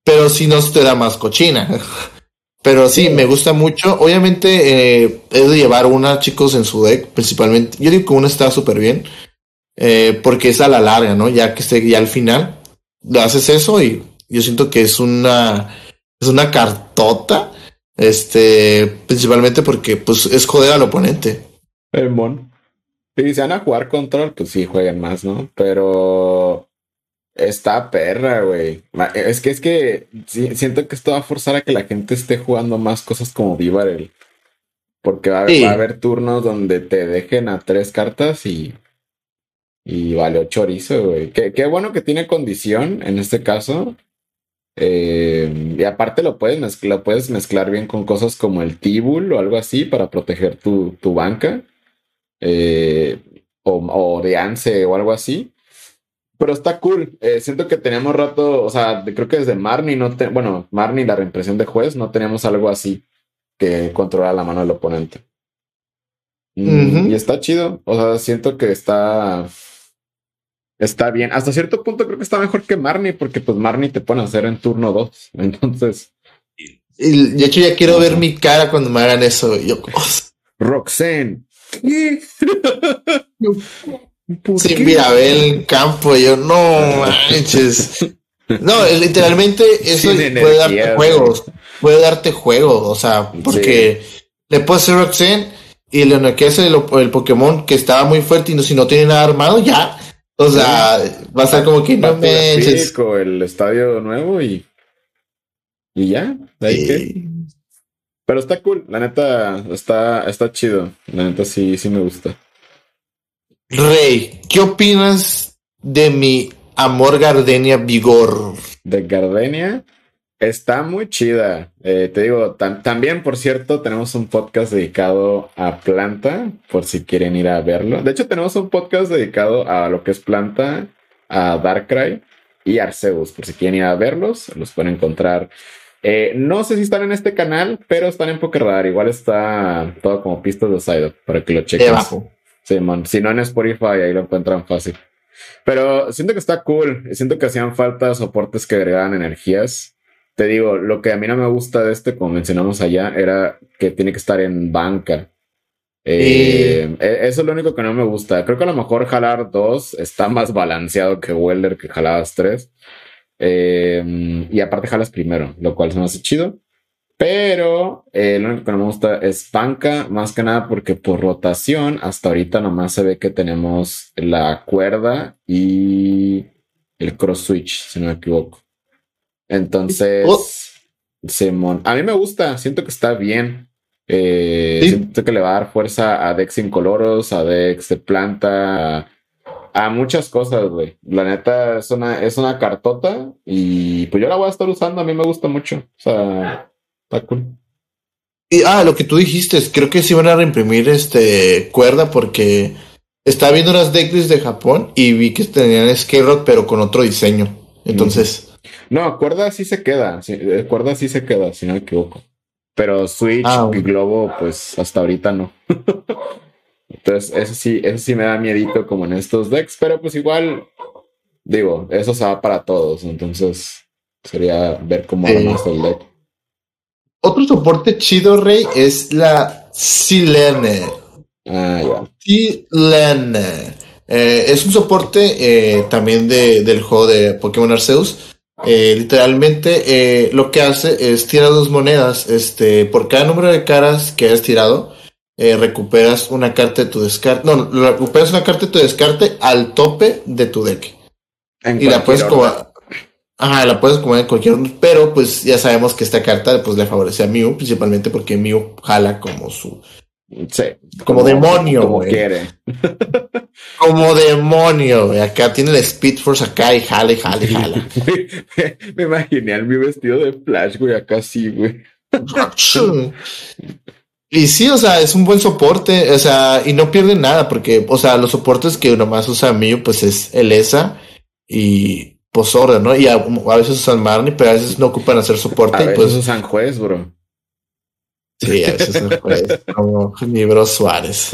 Pero si no te da más cochina. Pero sí, me gusta mucho. Obviamente, eh, he de llevar una, chicos, en su deck, principalmente. Yo digo que una está súper bien. Eh, porque es a la larga, ¿no? Ya que esté ya al final, haces eso y yo siento que es una, es una cartota. Este, principalmente porque, pues, es joder al oponente. El mon. Si se van a jugar control, pues sí jueguen más, ¿no? Pero Está perra, güey. Es que es que siento que esto va a forzar a que la gente esté jugando más cosas como Vivarel. Porque va a, haber, turnos donde te dejen a tres cartas y. Y vale chorizo, güey. Qué, bueno que tiene condición en este caso. Eh, y aparte lo puedes, mezclar, puedes mezclar bien con cosas como el Tibul o algo así para proteger tu, tu banca. Eh, o, o de Anse o algo así. Pero está cool. Eh, siento que teníamos rato, o sea, creo que desde Marnie no te, bueno, Marnie, la reimpresión de juez, no teníamos algo así que controlar la mano del oponente. Mm, y está chido. O sea, siento que está. Está bien. Hasta cierto punto creo que está mejor que Marnie, porque pues Marnie te pone a hacer en turno 2. Entonces. Y, de hecho, ya quiero ver mi cara cuando me hagan eso. Yo. Roxanne. Sí, mira, ve el campo, yo no manches. No, literalmente eso puede darte juegos, puede darte juego, o sea, porque le puedes hacer Roxanne y le que el, el Pokémon que estaba muy fuerte y no, si no tiene nada armado, ya. O sea, va a ser como que no manches. El estadio nuevo y. Y ya, Pero está cool, la neta, está, está chido. La neta sí, sí me gusta. Rey, ¿qué opinas de mi amor Gardenia Vigor? De Gardenia está muy chida. Eh, te digo, también, por cierto, tenemos un podcast dedicado a planta, por si quieren ir a verlo. De hecho, tenemos un podcast dedicado a lo que es planta, a Darkrai y Arceus, por si quieren ir a verlos, los pueden encontrar. Eh, no sé si están en este canal, pero están en Pokerradar. Igual está todo como pistas de Side para que lo chequen. Sí, man. Si no en Spotify, ahí lo encuentran fácil. Pero siento que está cool. Siento que hacían falta soportes que agregaban energías. Te digo, lo que a mí no me gusta de este, como mencionamos allá, era que tiene que estar en banca. Eh, e, eso es lo único que no me gusta. Creo que a lo mejor jalar dos está más balanceado que Welder que jaladas tres. Eh, y aparte jalas primero, lo cual se me hace chido. Pero eh, lo único que no me gusta es banca, más que nada porque por rotación hasta ahorita nomás se ve que tenemos la cuerda y el cross switch, si no me equivoco. Entonces, oh. Simón, a mí me gusta, siento que está bien. Eh, siento que le va a dar fuerza a Dex Incoloros, a Dex de planta, a muchas cosas, güey. La neta es una, es una cartota y pues yo la voy a estar usando. A mí me gusta mucho. O sea, está cool. Y, ah, lo que tú dijiste, creo que sí van a reimprimir este cuerda porque estaba viendo unas decklists de Japón y vi que tenían Skate pero con otro diseño. Entonces. No, cuerda sí se queda. Sí, eh, cuerda sí se queda, si no me equivoco. Pero Switch ah, y Globo, pues hasta ahorita no. Entonces, eso sí, eso sí me da miedito como en estos decks, pero pues igual, digo, eso se va para todos. Entonces, sería ver cómo eh, el deck. Otro soporte chido, Rey, es la Silene. Ah, ya. Silene. Eh, es un soporte eh, también de, del juego de Pokémon Arceus. Eh, literalmente lo que hace es tirar dos monedas. Este, por cada número de caras que hayas tirado, recuperas una carta de tu descarte. No, recuperas una carta de tu descarte al tope de tu deck. y la puedes Ajá, la puedes comer en cualquier pero pues ya sabemos que esta carta pues le favorece a Mew, principalmente porque Mew jala como su sí, como, demonio, como quiere. como demonio, güey. Acá tiene el Speed Force acá y jala y jala y jala. Me imaginé al Mew vestido de Flash, güey, acá sí, güey. Y sí, o sea, es un buen soporte, o sea, y no pierde nada, porque, o sea, los soportes que nomás usa Mew, pues es el ESA y orden, ¿no? Y a, veces usan Marnie, pero a veces no ocupan hacer soporte. A veces pues, usan juez, bro. Sí, a veces usan juez, como mi bro Suárez.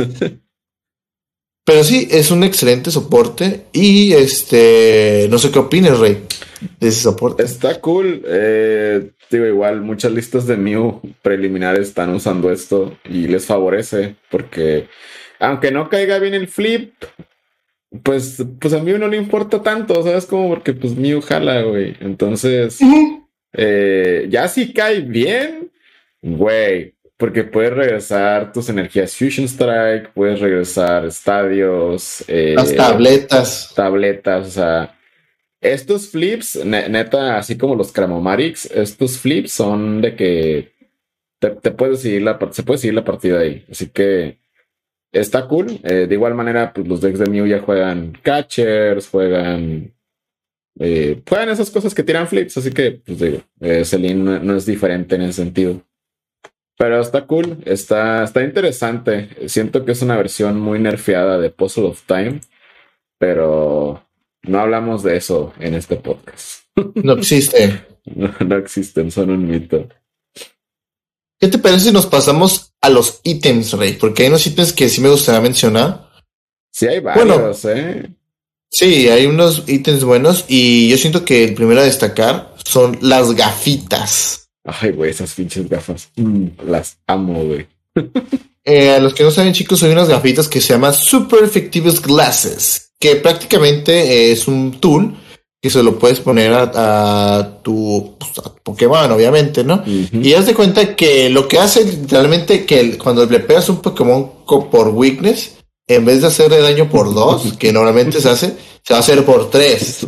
Pero sí, es un excelente soporte y este, no sé qué opinas, Rey, de ese soporte. Está cool. Eh, digo, igual muchas listas de Mew preliminares están usando esto y les favorece porque aunque no caiga bien el flip, pues, pues a mí no le importa tanto, ¿sabes? Como porque pues Mew jala, güey. Entonces, eh, ya si cae bien, güey, porque puedes regresar tus energías Fusion Strike, puedes regresar estadios. Eh, Las tabletas. Tabletas, o sea. Estos flips, neta, así como los Cramomarix, estos flips son de que te, te puedes seguir la, se puede seguir la partida ahí. Así que está cool. Eh, de igual manera, pues los decks de Mew ya juegan catchers, juegan. Eh, juegan esas cosas que tiran flips, así que, pues digo, eh, Celine no, es diferente en ese sentido. Pero está cool, está, está interesante. Siento que es una versión muy nerfeada de Puzzle of Time, pero no hablamos de eso en este podcast. No existe. no, no existen, son un mito. ¿Qué te parece si nos pasamos a los ítems, Rey? Porque hay unos ítems que sí me gustaría mencionar. Sí, hay varios, ¿eh? Sí, hay unos ítems buenos y yo siento que el primero a destacar son las gafitas. Ay, güey, esas pinches gafas. Mm, las amo, güey. eh, a los que no saben, chicos, hay unas gafitas que se llaman Super Effectivous Glasses, que prácticamente es un tool que se lo puedes poner a, tu, pues, Pokémon, obviamente, ¿no? Y haz de cuenta que lo que hace literalmente que cuando le pegas un Pokémon por weakness, en vez de hacerle daño por dos, que normalmente se hace, se va a hacer por tres.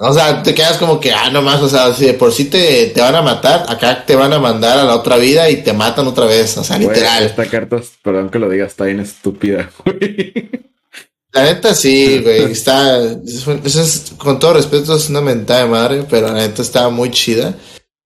O sea, te quedas como que, ah, nomás, o sea, si de por sí te, te van a matar, acá te van a mandar a la otra vida y te matan otra vez, o sea, literal. Esta carta, perdón que lo diga, está bien estúpida, La neta sí, güey, está, es, con todo respeto es una mentada de madre, pero la neta está muy chida.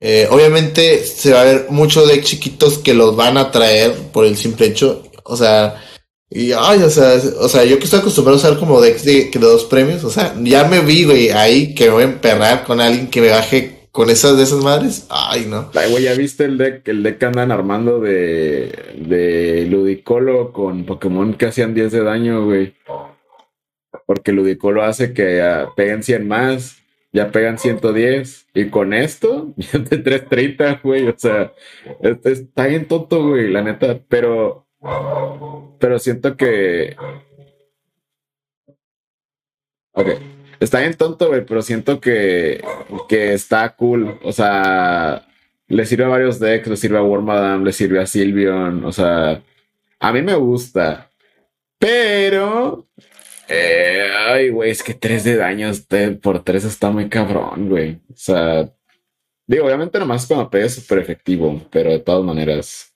Eh, obviamente se va a ver muchos de chiquitos que los van a traer por el simple hecho, o sea, y ay, o sea, o sea, yo que estoy acostumbrado a usar como decks de, de dos premios, o sea, ya me vi, güey, ahí que me voy a emperrar con alguien que me baje con esas de esas madres. Ay, no. Ay, güey, ¿ya viste el deck, el deck que andan armando de, de Ludicolo con Pokémon que hacían 10 de daño, güey? Porque Ludicolo hace que uh, peguen 100 más, ya pegan 110, y con esto, ya de 330, güey, o sea, está bien tonto, güey, la neta, pero, pero siento que... Ok, está bien tonto, güey, pero siento que, que está cool, o sea, le sirve a varios decks, le sirve a Wormadam, le sirve a Sylveon, o sea, a mí me gusta, pero eh, ay, güey, es que 3 de daño por 3 está muy cabrón, güey. O sea, digo, obviamente nomás cuando pegue es súper efectivo, pero de todas maneras.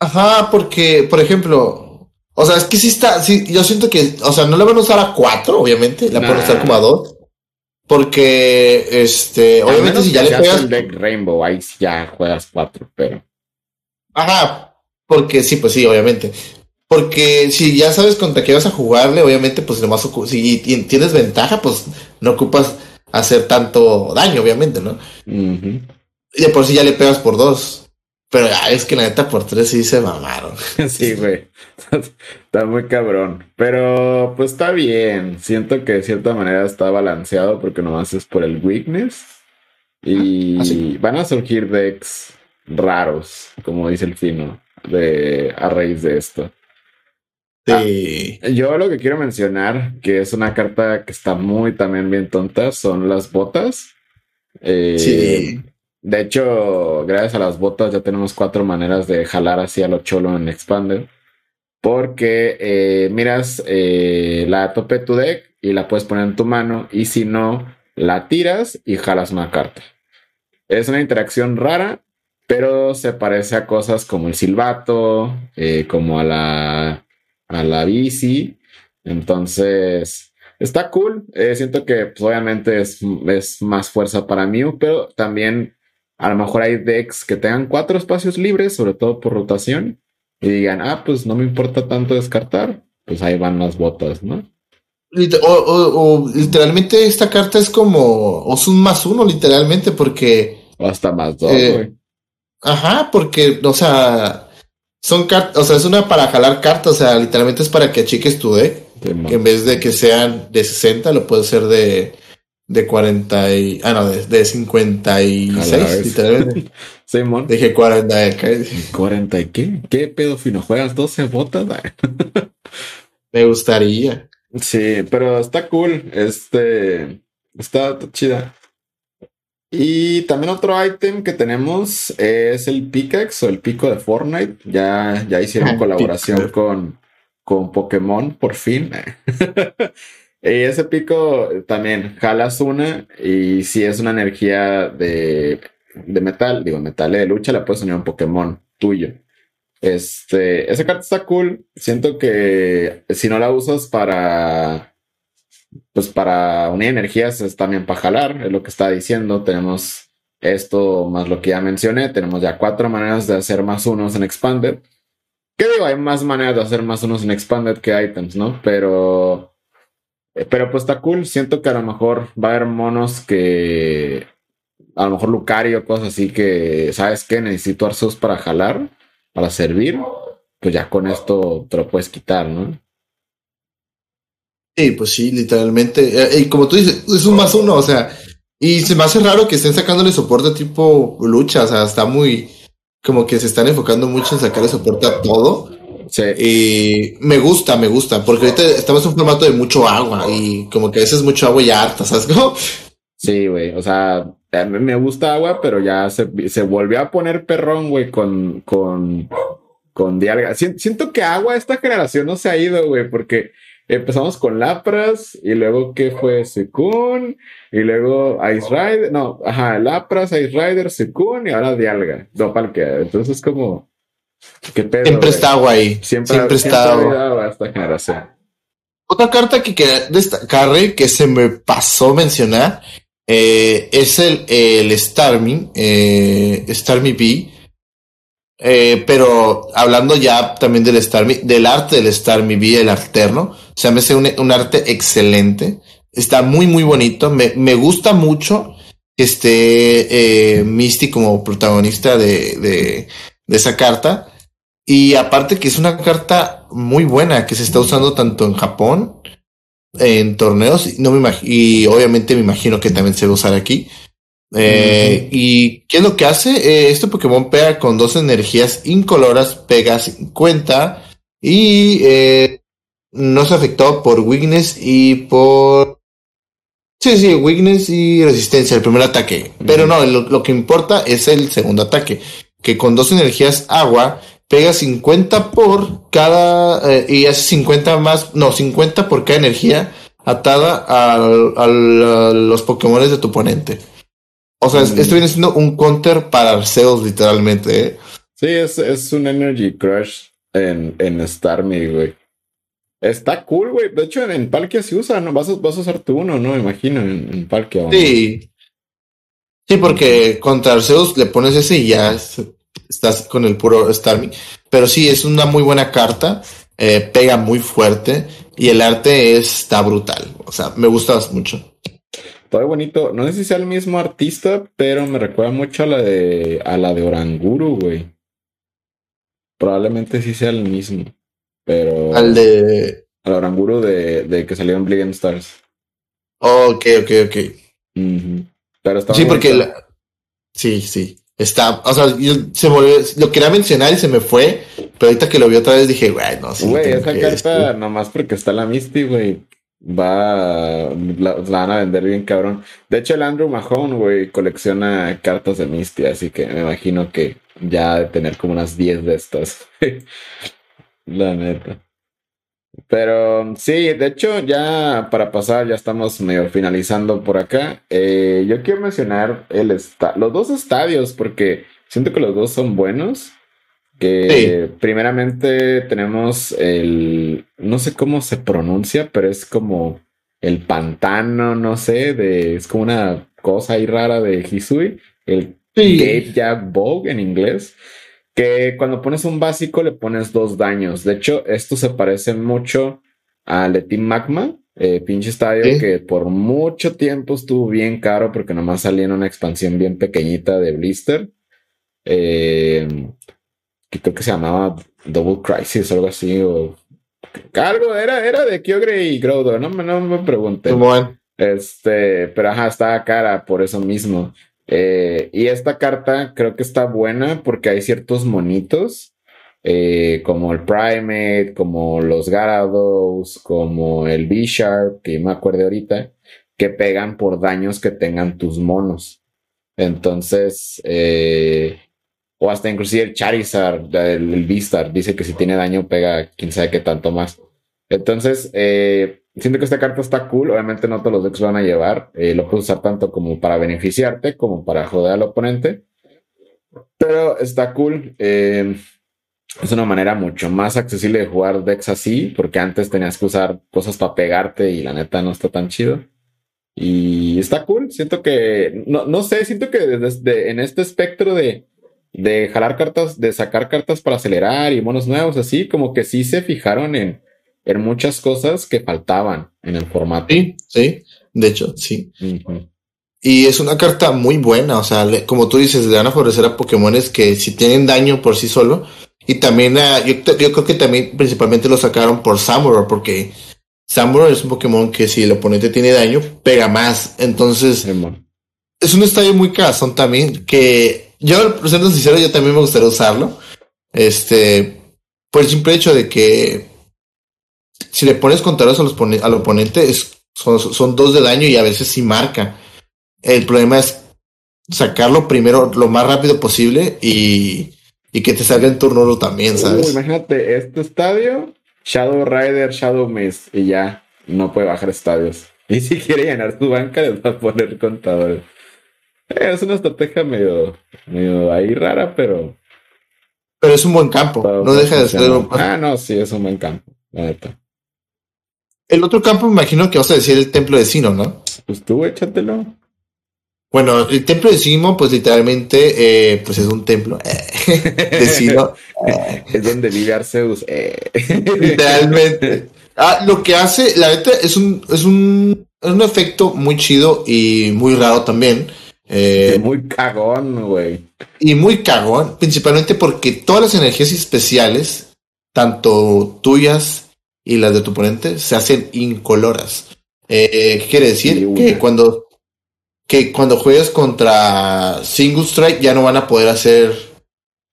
Ajá, porque, por ejemplo, O sea, es que sí está, sí, yo siento que, o sea, no le van a usar a cuatro, obviamente, la pueden usar como a dos. Porque, este, obviamente si ya le pegas. Deck Rainbow, ahí ya juegas cuatro, pero. Ajá, porque sí, pues sí, obviamente. Porque si ya sabes contra qué vas a jugarle, obviamente, pues nomás si tienes ventaja, pues no ocupas hacer tanto daño, obviamente, ¿no? Y de por sí ya le pegas por dos. Pero es que la neta por tres sí se mamaron. sí, güey. está muy cabrón. Pero pues está bien. Siento que de cierta manera está balanceado porque nomás es por el weakness. Y ah, van a surgir decks raros, como dice el fino, de, a raíz de esto. Sí. Ah, yo lo que quiero mencionar, que es una carta que está muy también bien tonta, son las botas. Eh, sí. De hecho, gracias a las botas ya tenemos cuatro maneras de jalar hacia lo cholo en Expander. Porque eh, miras eh, la tope tu deck y la puedes poner en tu mano. Y si no, la tiras y jalas una carta. Es una interacción rara, pero se parece a cosas como el silbato, como a la, a la bici. Entonces, está cool. siento que pues, obviamente es, es, más fuerza para mí, pero también a lo mejor hay decks que tengan cuatro espacios libres, sobre todo por rotación, y digan, ah, pues no me importa tanto descartar, pues ahí van las botas, ¿no? O, literalmente esta carta es como, o es un más uno, literalmente, porque... O hasta más dos, eh, güey. ajá, porque, o sea, son cartas, o sea, es una para jalar cartas, o sea, literalmente es para que achiques tu deck. que en vez de que sean de 60, lo puede ser de de 40 y... Ah, no, de, de 56, literalmente. Simón. Dije 40. ¿40 y qué? ¿Qué pedo fino? ¿Juegas 12 botas? Me gustaría. Sí, pero está cool. Este... Está chida. Y también otro ítem que tenemos es el pickaxe o el pico de Fortnite. Ya, ya hicieron colaboración con, con Pokémon, por fin. Y ese pico también jalas una y si es una energía de, de metal, digo, metal de lucha, la puedes unir a un Pokémon tuyo. Este, esa carta está cool. Siento que si no la usas para, pues para unir energías es también para jalar, es lo que está diciendo. Tenemos esto más lo que ya mencioné. Tenemos ya cuatro maneras de hacer más unos en Expanded. ¿Qué digo? Hay más maneras de hacer más unos en Expanded que items, ¿no? Pero pero pues está cool. Siento que a lo mejor va a haber monos que. A lo mejor Lucario, cosas así que. ¿Sabes qué? Necesito Arceus para jalar, para servir. Pues ya con esto te lo puedes quitar, ¿no? Sí, pues sí, literalmente. Eh, y como tú dices, es un más uno, o sea. Y se me hace raro que estén sacándole soporte tipo lucha, o sea, está muy. Como que se están enfocando mucho en sacarle soporte a todo. Sí. Y me gusta, me gusta, porque ahorita estamos en un formato de mucho agua y como que a veces mucho agua y harta, ¿sabes cómo? Sí, güey, o sea, me gusta agua, pero ya se, se volvió a poner perrón, güey, con, con, con dialga. Siento que agua esta generación no se ha ido, güey, porque empezamos con Lapras y luego que fue Sekun y luego Ice Rider, no, ajá, Lapras, Ice Rider, Sekun y ahora Dialga, no, que entonces es como siempre está agua ahí. Siempre, siempre está agua. esta generación. Otra carta que quería destacar, que se me pasó mencionar, eh, es el, el Starmie, eh, Starmie B. Eh, pero hablando ya también del Starmie, del arte del Starmie B, el alterno, o sea, me hace un, un, arte excelente. Está muy, muy bonito. Me, me gusta mucho que esté eh, Misty como protagonista de, de, de esa carta. Y aparte que es una carta muy buena que se está usando tanto en Japón, en torneos, no me y obviamente me imagino que también se va a usar aquí. Eh, ¿Y qué es lo que hace? Eh, este Pokémon pega con dos energías incoloras, pega 50 y eh, no se afectó por weakness y por... Sí, sí, weakness y resistencia, el primer ataque. Pero no, lo, lo, que importa es el segundo ataque, que con dos energías agua pega 50 por cada, eh, y hace 50 más, no, 50 por cada energía atada a, los Pokémon de tu oponente. O sea, mm. esto viene siendo un counter para Arceus, literalmente. ¿eh? Sí, es, es un Energy Crush en, en Starmie, güey. Está cool, güey. De hecho, en, Palkia sí usa, ¿no? Vas a, vas a usar tu uno, ¿no? Me imagino, en, en Palkia. Sí. Sí, porque contra Arceus le pones ese y ya estás con el puro Starmie. Pero sí, es una muy buena carta. Eh, pega muy fuerte y el arte está brutal. O sea, me gusta mucho. Todo bonito. No sé si sea el mismo artista, pero me recuerda mucho a la de a la de Oranguru, güey. Probablemente sí sea el mismo. Pero. Al de. Al Oranguru de, de que salió en Brilliant Stars. ok, ok, ok. Pero está Sí, porque. Sí, sí. Está, o sea, yo se volvió, lo quería mencionar y se me fue, pero ahorita que lo vi otra vez dije, güey, no, sí. Güey, esa carta, nomás porque está la Misty, güey, va, la, van a vender bien cabrón. De hecho, el Andrew Mahone, güey, colecciona cartas de Misty, así que me imagino que ya de tener como unas 10 de estas. La neta. Pero sí, de hecho, ya para pasar, ya estamos medio finalizando por acá. Eh, yo quiero mencionar el los dos estadios, porque siento que los dos son buenos. Que primeramente tenemos el, no sé cómo se pronuncia, pero es como el pantano, no sé, de, es como una cosa ahí rara de Hisui, el Gate Jack Bog en inglés que cuando pones un básico le pones dos daños. De hecho, esto se parece mucho al de Team Magma, eh, pinche estadio que por mucho tiempo estuvo bien caro porque nomás salía en una expansión bien pequeñita de Blister. Eh, que creo que se llamaba Double Crisis o algo así. O algo era, era de Kyogre y Groudon, no, no me pregunten. Este, pero ajá, estaba cara por eso mismo. Eh, y esta carta creo que está buena porque hay ciertos monitos, eh, como el Primate, como los Garados, como el B-Sharp, que me acuerdo ahorita, que pegan por daños que tengan tus monos. Entonces, eh, o hasta inclusive el Charizard, el, el star dice que si tiene daño pega quién sabe qué tanto más. Entonces, eh, Siento que esta carta está cool. Obviamente no todos los decks van a llevar. Eh, lo puedes usar tanto como para beneficiarte como para joder al oponente. Pero está cool. Eh, es una manera mucho más accesible de jugar decks así, porque antes tenías que usar cosas para pegarte y la neta no está tan chido. Y está cool. Siento que, no, no sé, siento que desde en este espectro de, de jalar cartas, de sacar cartas para acelerar y monos nuevos, así como que sí se fijaron en en muchas cosas que faltaban en el formato. Sí, sí, de hecho, sí. Y es una carta muy buena, o sea, como tú dices, le van a favorecer a Pokémones que si tienen daño por sí solo. Y también, uh, yo, yo, creo que también principalmente lo sacaron por Samurai, porque Samurai es un Pokémon que si el oponente tiene daño, pega más. Entonces, es un estadio muy cazón también, que yo, siendo sincero, yo también me gustaría usarlo. Este, por el simple hecho de que si le pones contadores al oponente, es, son, dos de daño y a veces sí marca. El problema es sacarlo primero lo más rápido posible y, que te salga en turno también, ¿sabes? imagínate, este estadio, Shadow Rider, Shadow Mist, y ya no puede bajar estadios. Y si quiere llenar tu banca, le va a poner contadores. Eh, es una estrategia medio, medio ahí rara, pero. Pero es un buen campo. No deja de ser. Ah, no, sí, es un buen campo, la neta. El otro campo me imagino que vas a decir el templo de Sino, ¿no? Pues tú échatelo. Bueno, el templo de Sino, pues literalmente, eh, pues es un templo eh, de Sino. es donde vive Arceus. Eh. Literalmente. Ah, lo que hace, la neta, es un, es un, es un efecto muy chido y muy raro también. Muy cagón, güey. Y muy cagón, principalmente porque todas las energías especiales, tanto tuyas y las de tu oponente se hacen incoloras. Eh, quiere decir que cuando, que cuando juegues contra Single Strike ya no van a poder hacer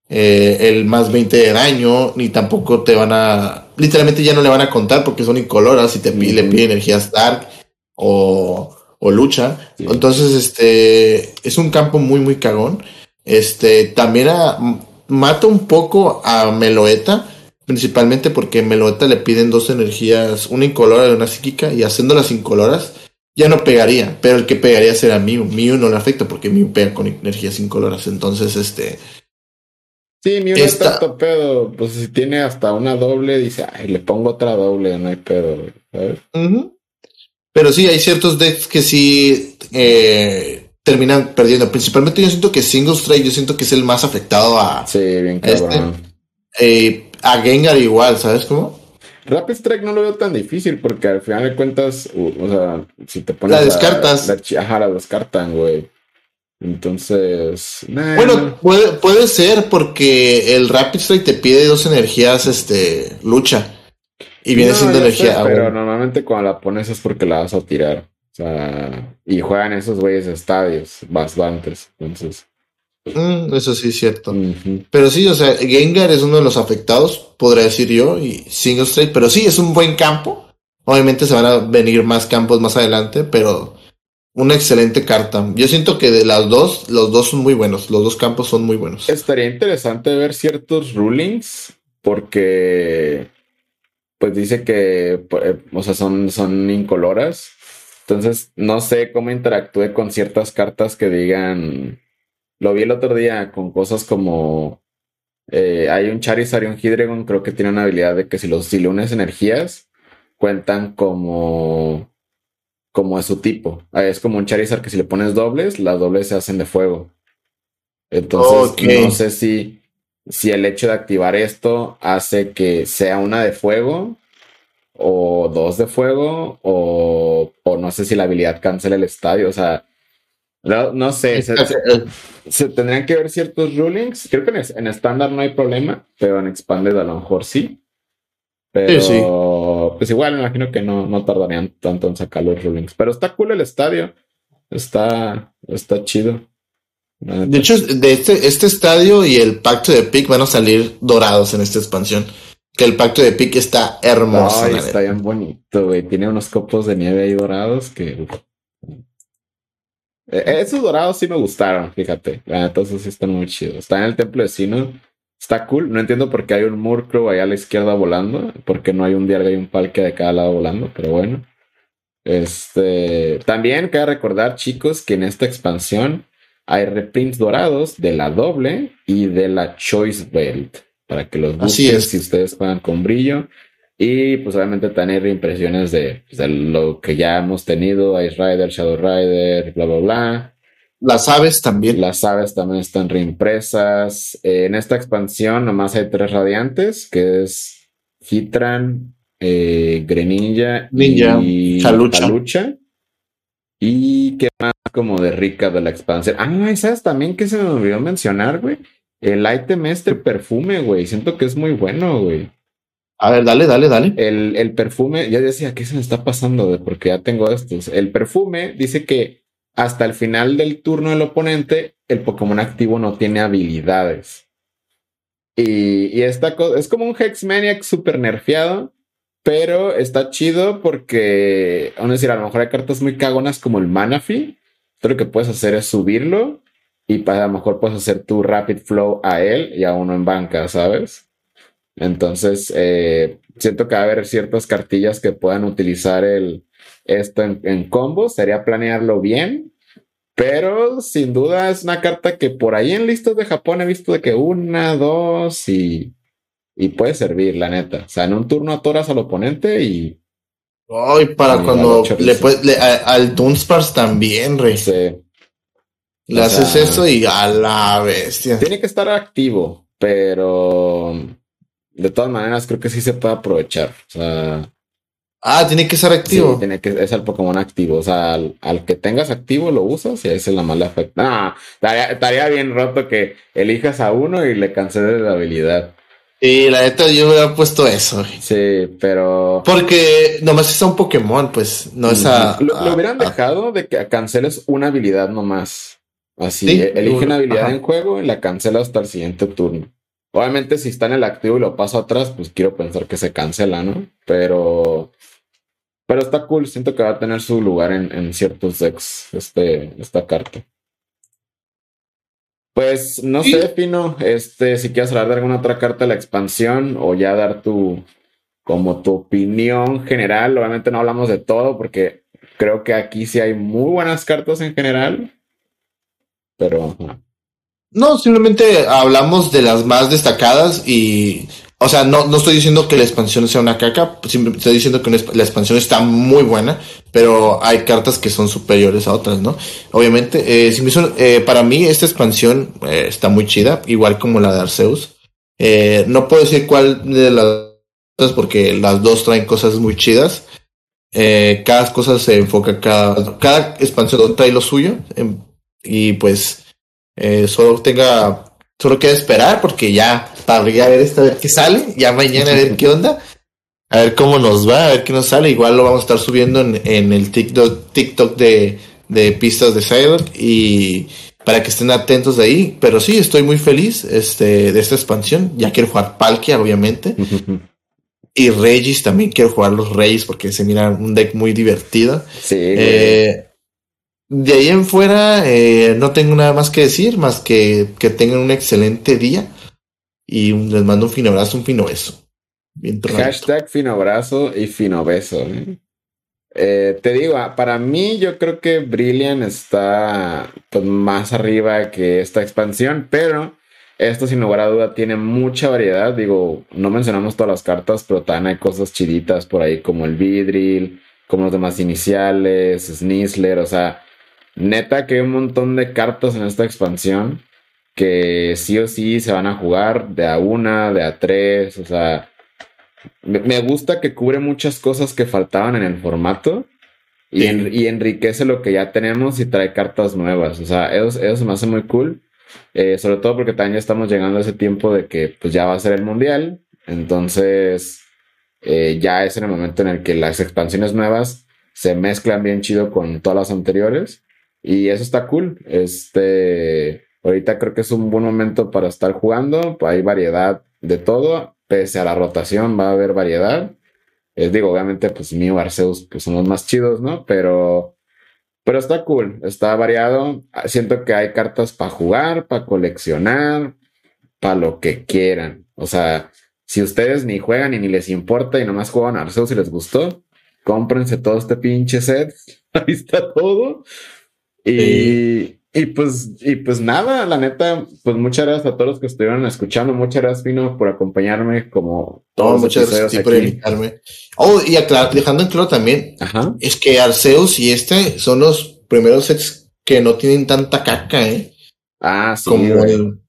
eh, el más 20 de daño, ni tampoco te van a. Literalmente ya no le van a contar porque son incoloras y te le pide energías Dark o, o lucha. Entonces, este es un campo muy, muy cagón. Este también mata un poco a Meloeta principalmente porque Melota le piden dos energías, una incolora y una psíquica, y haciéndolas incoloras ya no pegaría, pero el que pegaría será Mew. Mew no le afecta porque Mew pega con energías incoloras, entonces este Sí, mi está tanto pedo. Pues si tiene hasta una doble, dice, ay, le pongo otra doble, no hay pedo, ¿sabes? Pero sí, hay ciertos decks que sí eh, terminan perdiendo. Principalmente yo siento que Single Strike, yo siento que es el más afectado a. Sí, bien este, eh, a Gengar igual, ¿sabes cómo? Rapid Strike no lo veo tan difícil porque al final de cuentas, o sea, si te pones. La descartas. La, la, ajá, la descartan, güey. Entonces. Bueno, puede, puede ser porque el Rapid Strike te pide dos energías, este, lucha. Y viene siendo energía. pero normalmente cuando la pones es porque la vas a tirar. O sea, y juegan esos güeyes estadios bastantes. Entonces. Mm, eso sí es cierto. Pero sí, o sea, Gengar es uno de los afectados, podría decir yo, y Single Strike, pero sí, es un buen campo. Obviamente se van a venir más campos más adelante, pero una excelente carta. Yo siento que de las dos, los dos son muy buenos. Los dos campos son muy buenos. Estaría interesante ver ciertos rulings, porque pues dice que, eh, o sea, son, son incoloras. Entonces, no sé cómo interactúe con ciertas cartas que digan. Lo vi el otro día con cosas como. Eh, hay un Charizard y un Hydreigon, creo que tiene una habilidad de que si los si energías, cuentan como como es su tipo. Ah, es como un Charizard que si le pones dobles, las dobles se hacen de fuego. Entonces, no sé si, si el hecho de activar esto hace que sea una de fuego o dos de fuego o, o no sé si la habilidad cancela el estadio. O sea, no, sé. Se, tendrían que ver ciertos rulings. Creo que en estándar no hay problema, pero en Expanded a lo mejor sí. Pero pues igual me imagino que no, no tardarían tanto en sacar los rulings. Pero está cool el estadio. Está, está chido. De hecho, de este, este estadio y el pacto de Pick van a salir dorados en esta expansión. Que el pacto de Pick está hermoso. está bien bonito, güey. Tiene unos copos de nieve ahí dorados que. E, esos dorados sí me gustaron, fíjate. Entonces sí están muy chidos. Está en el templo de Sino Está cool. No entiendo por qué hay un Murkrow ahí a la izquierda volando. Porque no hay un Dialga y un Palkia de cada lado volando. Pero bueno. Este. También cabe recordar, chicos, que en esta expansión hay reprints dorados de la doble y de la Choice Belt. Para que los busquen si ustedes juegan con brillo. Y pues obviamente también reimpresiones de, pues, de lo que ya hemos tenido. Ice Rider, Shadow Rider, bla, bla, bla. Las aves también. Las aves también están reimpresas. Eh, en esta expansión nomás hay tres radiantes, que es Hitran, eh, Greninja y Calucha. Y qué más como de rica de la expansión. Ah, ¿sabes también que se me olvidó mencionar, güey? El item este perfume, güey. Siento que es muy bueno, güey. A ver, dale, dale, dale. El, el perfume, ya decía, ¿qué se me está pasando? Porque ya tengo estos. El perfume dice que hasta el final del turno del oponente, el Pokémon activo no tiene habilidades. Y, y esta cosa es como un Hexmaniac super nerfeado, pero está chido porque, vamos a decir, a lo mejor hay cartas muy cagonas como el Manaphy. Lo que puedes hacer es subirlo y para, a lo mejor puedes hacer tu Rapid Flow a él y a uno en banca, ¿sabes? Entonces, eh, siento que va a haber ciertas cartillas que puedan utilizar el, esto en, combo, sería planearlo bien. Pero sin duda es una carta que por ahí en listas de Japón he visto de que una, dos y, y puede servir, la neta. O sea, en un turno atoras al oponente y. Ay, para cuando le, puedes, al Dunsparce también, rey. Le haces eso y a la bestia. Tiene que estar activo, pero de todas maneras creo que sí se puede aprovechar. O sea, Ah, tiene que ser activo. Sí, tiene que, es el Pokémon activo. O sea, al, que tengas activo lo usas y ahí se la mala afecta. No, estaría, bien roto que elijas a uno y le canceles la habilidad. Y la neta yo hubiera puesto eso. Sí, pero. Porque nomás está un Pokémon, pues no es a. Lo, hubieran dejado de que canceles una habilidad nomás. Así, elige una habilidad en juego y la cancela hasta el siguiente turno. Obviamente, si está en el activo y lo paso atrás, pues quiero pensar que se cancela, ¿no? Pero pero está cool, siento que va a tener su lugar en, ciertos decks este, esta carta. Pues no sé, Pino, este, si quieres hablar de alguna otra carta de la expansión o ya dar tu, como tu opinión general. Obviamente no hablamos de todo porque creo que aquí sí hay muy buenas cartas en general. Pero. No, simplemente hablamos de las más destacadas y, o sea, no, no estoy diciendo que la expansión sea una caca, estoy diciendo que la expansión está muy buena, pero hay cartas que son superiores a otras, ¿no? Obviamente, eh, eh, para mí esta expansión eh, está muy chida, igual como la de Arceus. No puedo decir cuál de las otras porque las dos traen cosas muy chidas. Cada cosa se enfoca, cada, cada expansión trae lo suyo. Em, y pues solo tenga, solo queda esperar porque ya para ya ver esta, a ver qué sale, ya mañana a ver qué onda, a ver cómo nos va, a ver qué nos sale. Igual lo vamos a estar subiendo en, en el TikTok, TikTok de, de pistas de Cyber y para que estén atentos de ahí. Pero sí, estoy muy feliz este, de esta expansión. Ya quiero jugar Palkia, obviamente. y Regis también quiero jugar los Reyes porque se mira un deck muy divertido. Sí. Eh, de ahí en fuera, eh, no tengo nada más que decir, más que que tengan un excelente día. Y les mando un fino abrazo, un fino beso. Hashtag fino abrazo y fino beso. ¿eh? Eh, te digo, ah, para mí yo creo que Brilliant está pues, más arriba que esta expansión, pero esto sin lugar a duda tiene mucha variedad. Digo, no mencionamos todas las cartas, pero también hay cosas chiditas por ahí como el Vidril, como los demás iniciales, Snizzler, o sea, Neta que hay un montón de cartas en esta expansión que sí o sí se van a jugar de a una, de a tres, o sea, me gusta que cubre muchas cosas que faltaban en el formato y, enriquece lo que ya tenemos y trae cartas nuevas, o sea, eso, eso se me hace muy cool, eh, sobre todo porque también ya estamos llegando a ese tiempo de que pues ya va a ser el mundial, entonces eh, ya es en el momento en el que las expansiones nuevas se mezclan bien chido con todas las anteriores. Y eso está cool. Este, ahorita creo que es un buen momento para estar jugando. Hay variedad de todo. Pese a la rotación, va a haber variedad. Es digo, obviamente, pues Mew Arceus pues, son los más chidos, ¿no? Pero, pero está cool, está variado. Siento que hay cartas para jugar, para coleccionar, para lo que quieran. O sea, si ustedes ni juegan y ni les importa y nomás juegan Arceus y les gustó, cómprense todo este pinche set. Ahí está todo. Y, y, pues, y pues nada, la neta, pues muchas gracias a todos los que estuvieron escuchando. Muchas gracias, Pino, por acompañarme como todos muchas gracias por invitarme. Oh, y dejando en claro también, es que Arceus y este son los primeros sets que no tienen tanta caca, ¿eh? Ah, sí. Como el,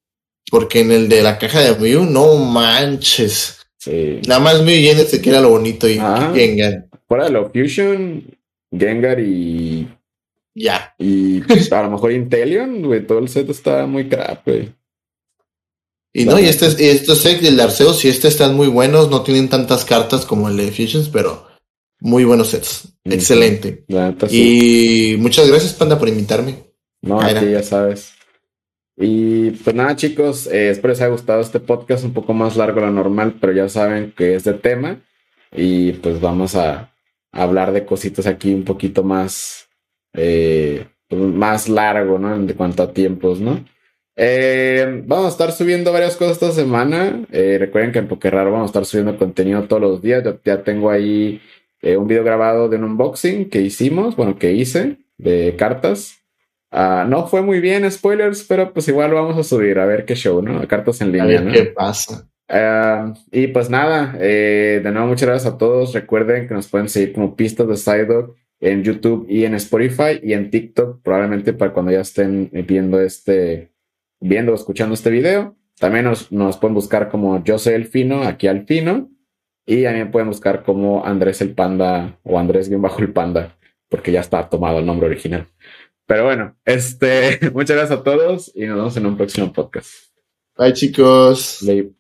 porque en el de la caja de Mew, no manches. Sí. Nada más Mew y se queda lo bonito y ah, Gengar. Fuera de lo Fusion, Gengar y ya. Y pues, a lo mejor Intelion, güey, todo el set está muy crap, güey. Y no, y este, este set del Arceus y este están muy buenos, no tienen tantas cartas como el de Fusions, pero muy buenos sets. Excelente. y muchas gracias, Panda, por invitarme. No, aquí ya sabes. Y pues nada, chicos, eh, espero les haya gustado este podcast, un poco más largo de lo normal, pero ya saben que es de tema. Y pues vamos a hablar de cositas aquí un poquito más eh, más largo, ¿no? En cuanto a tiempos, ¿no? Eh, vamos a estar subiendo varias cosas esta semana. Eh, recuerden que en Pokerraro vamos a estar subiendo contenido todos los días. Yo ya tengo ahí un video grabado de un unboxing que hicimos, bueno, que hice de cartas. Ah, no fue muy bien, spoilers, pero pues igual lo vamos a subir a ver qué show, ¿no? Cartas en línea, ¿no? ¿Qué pasa? Ah, y pues nada, de nuevo muchas gracias a todos. Recuerden que nos pueden seguir como pistas de Sidedog en YouTube y en Spotify y en TikTok, probablemente para cuando ya estén viendo este, viendo o escuchando este video. También nos, nos pueden buscar como Yo soy el Fino, aquí al Fino. Y también pueden buscar como Andrés el Panda o Andrés bien bajo el Panda, porque ya está tomado el nombre original. Pero bueno, este, muchas gracias a todos y nos vemos en un próximo podcast. Bye chicos. Bye.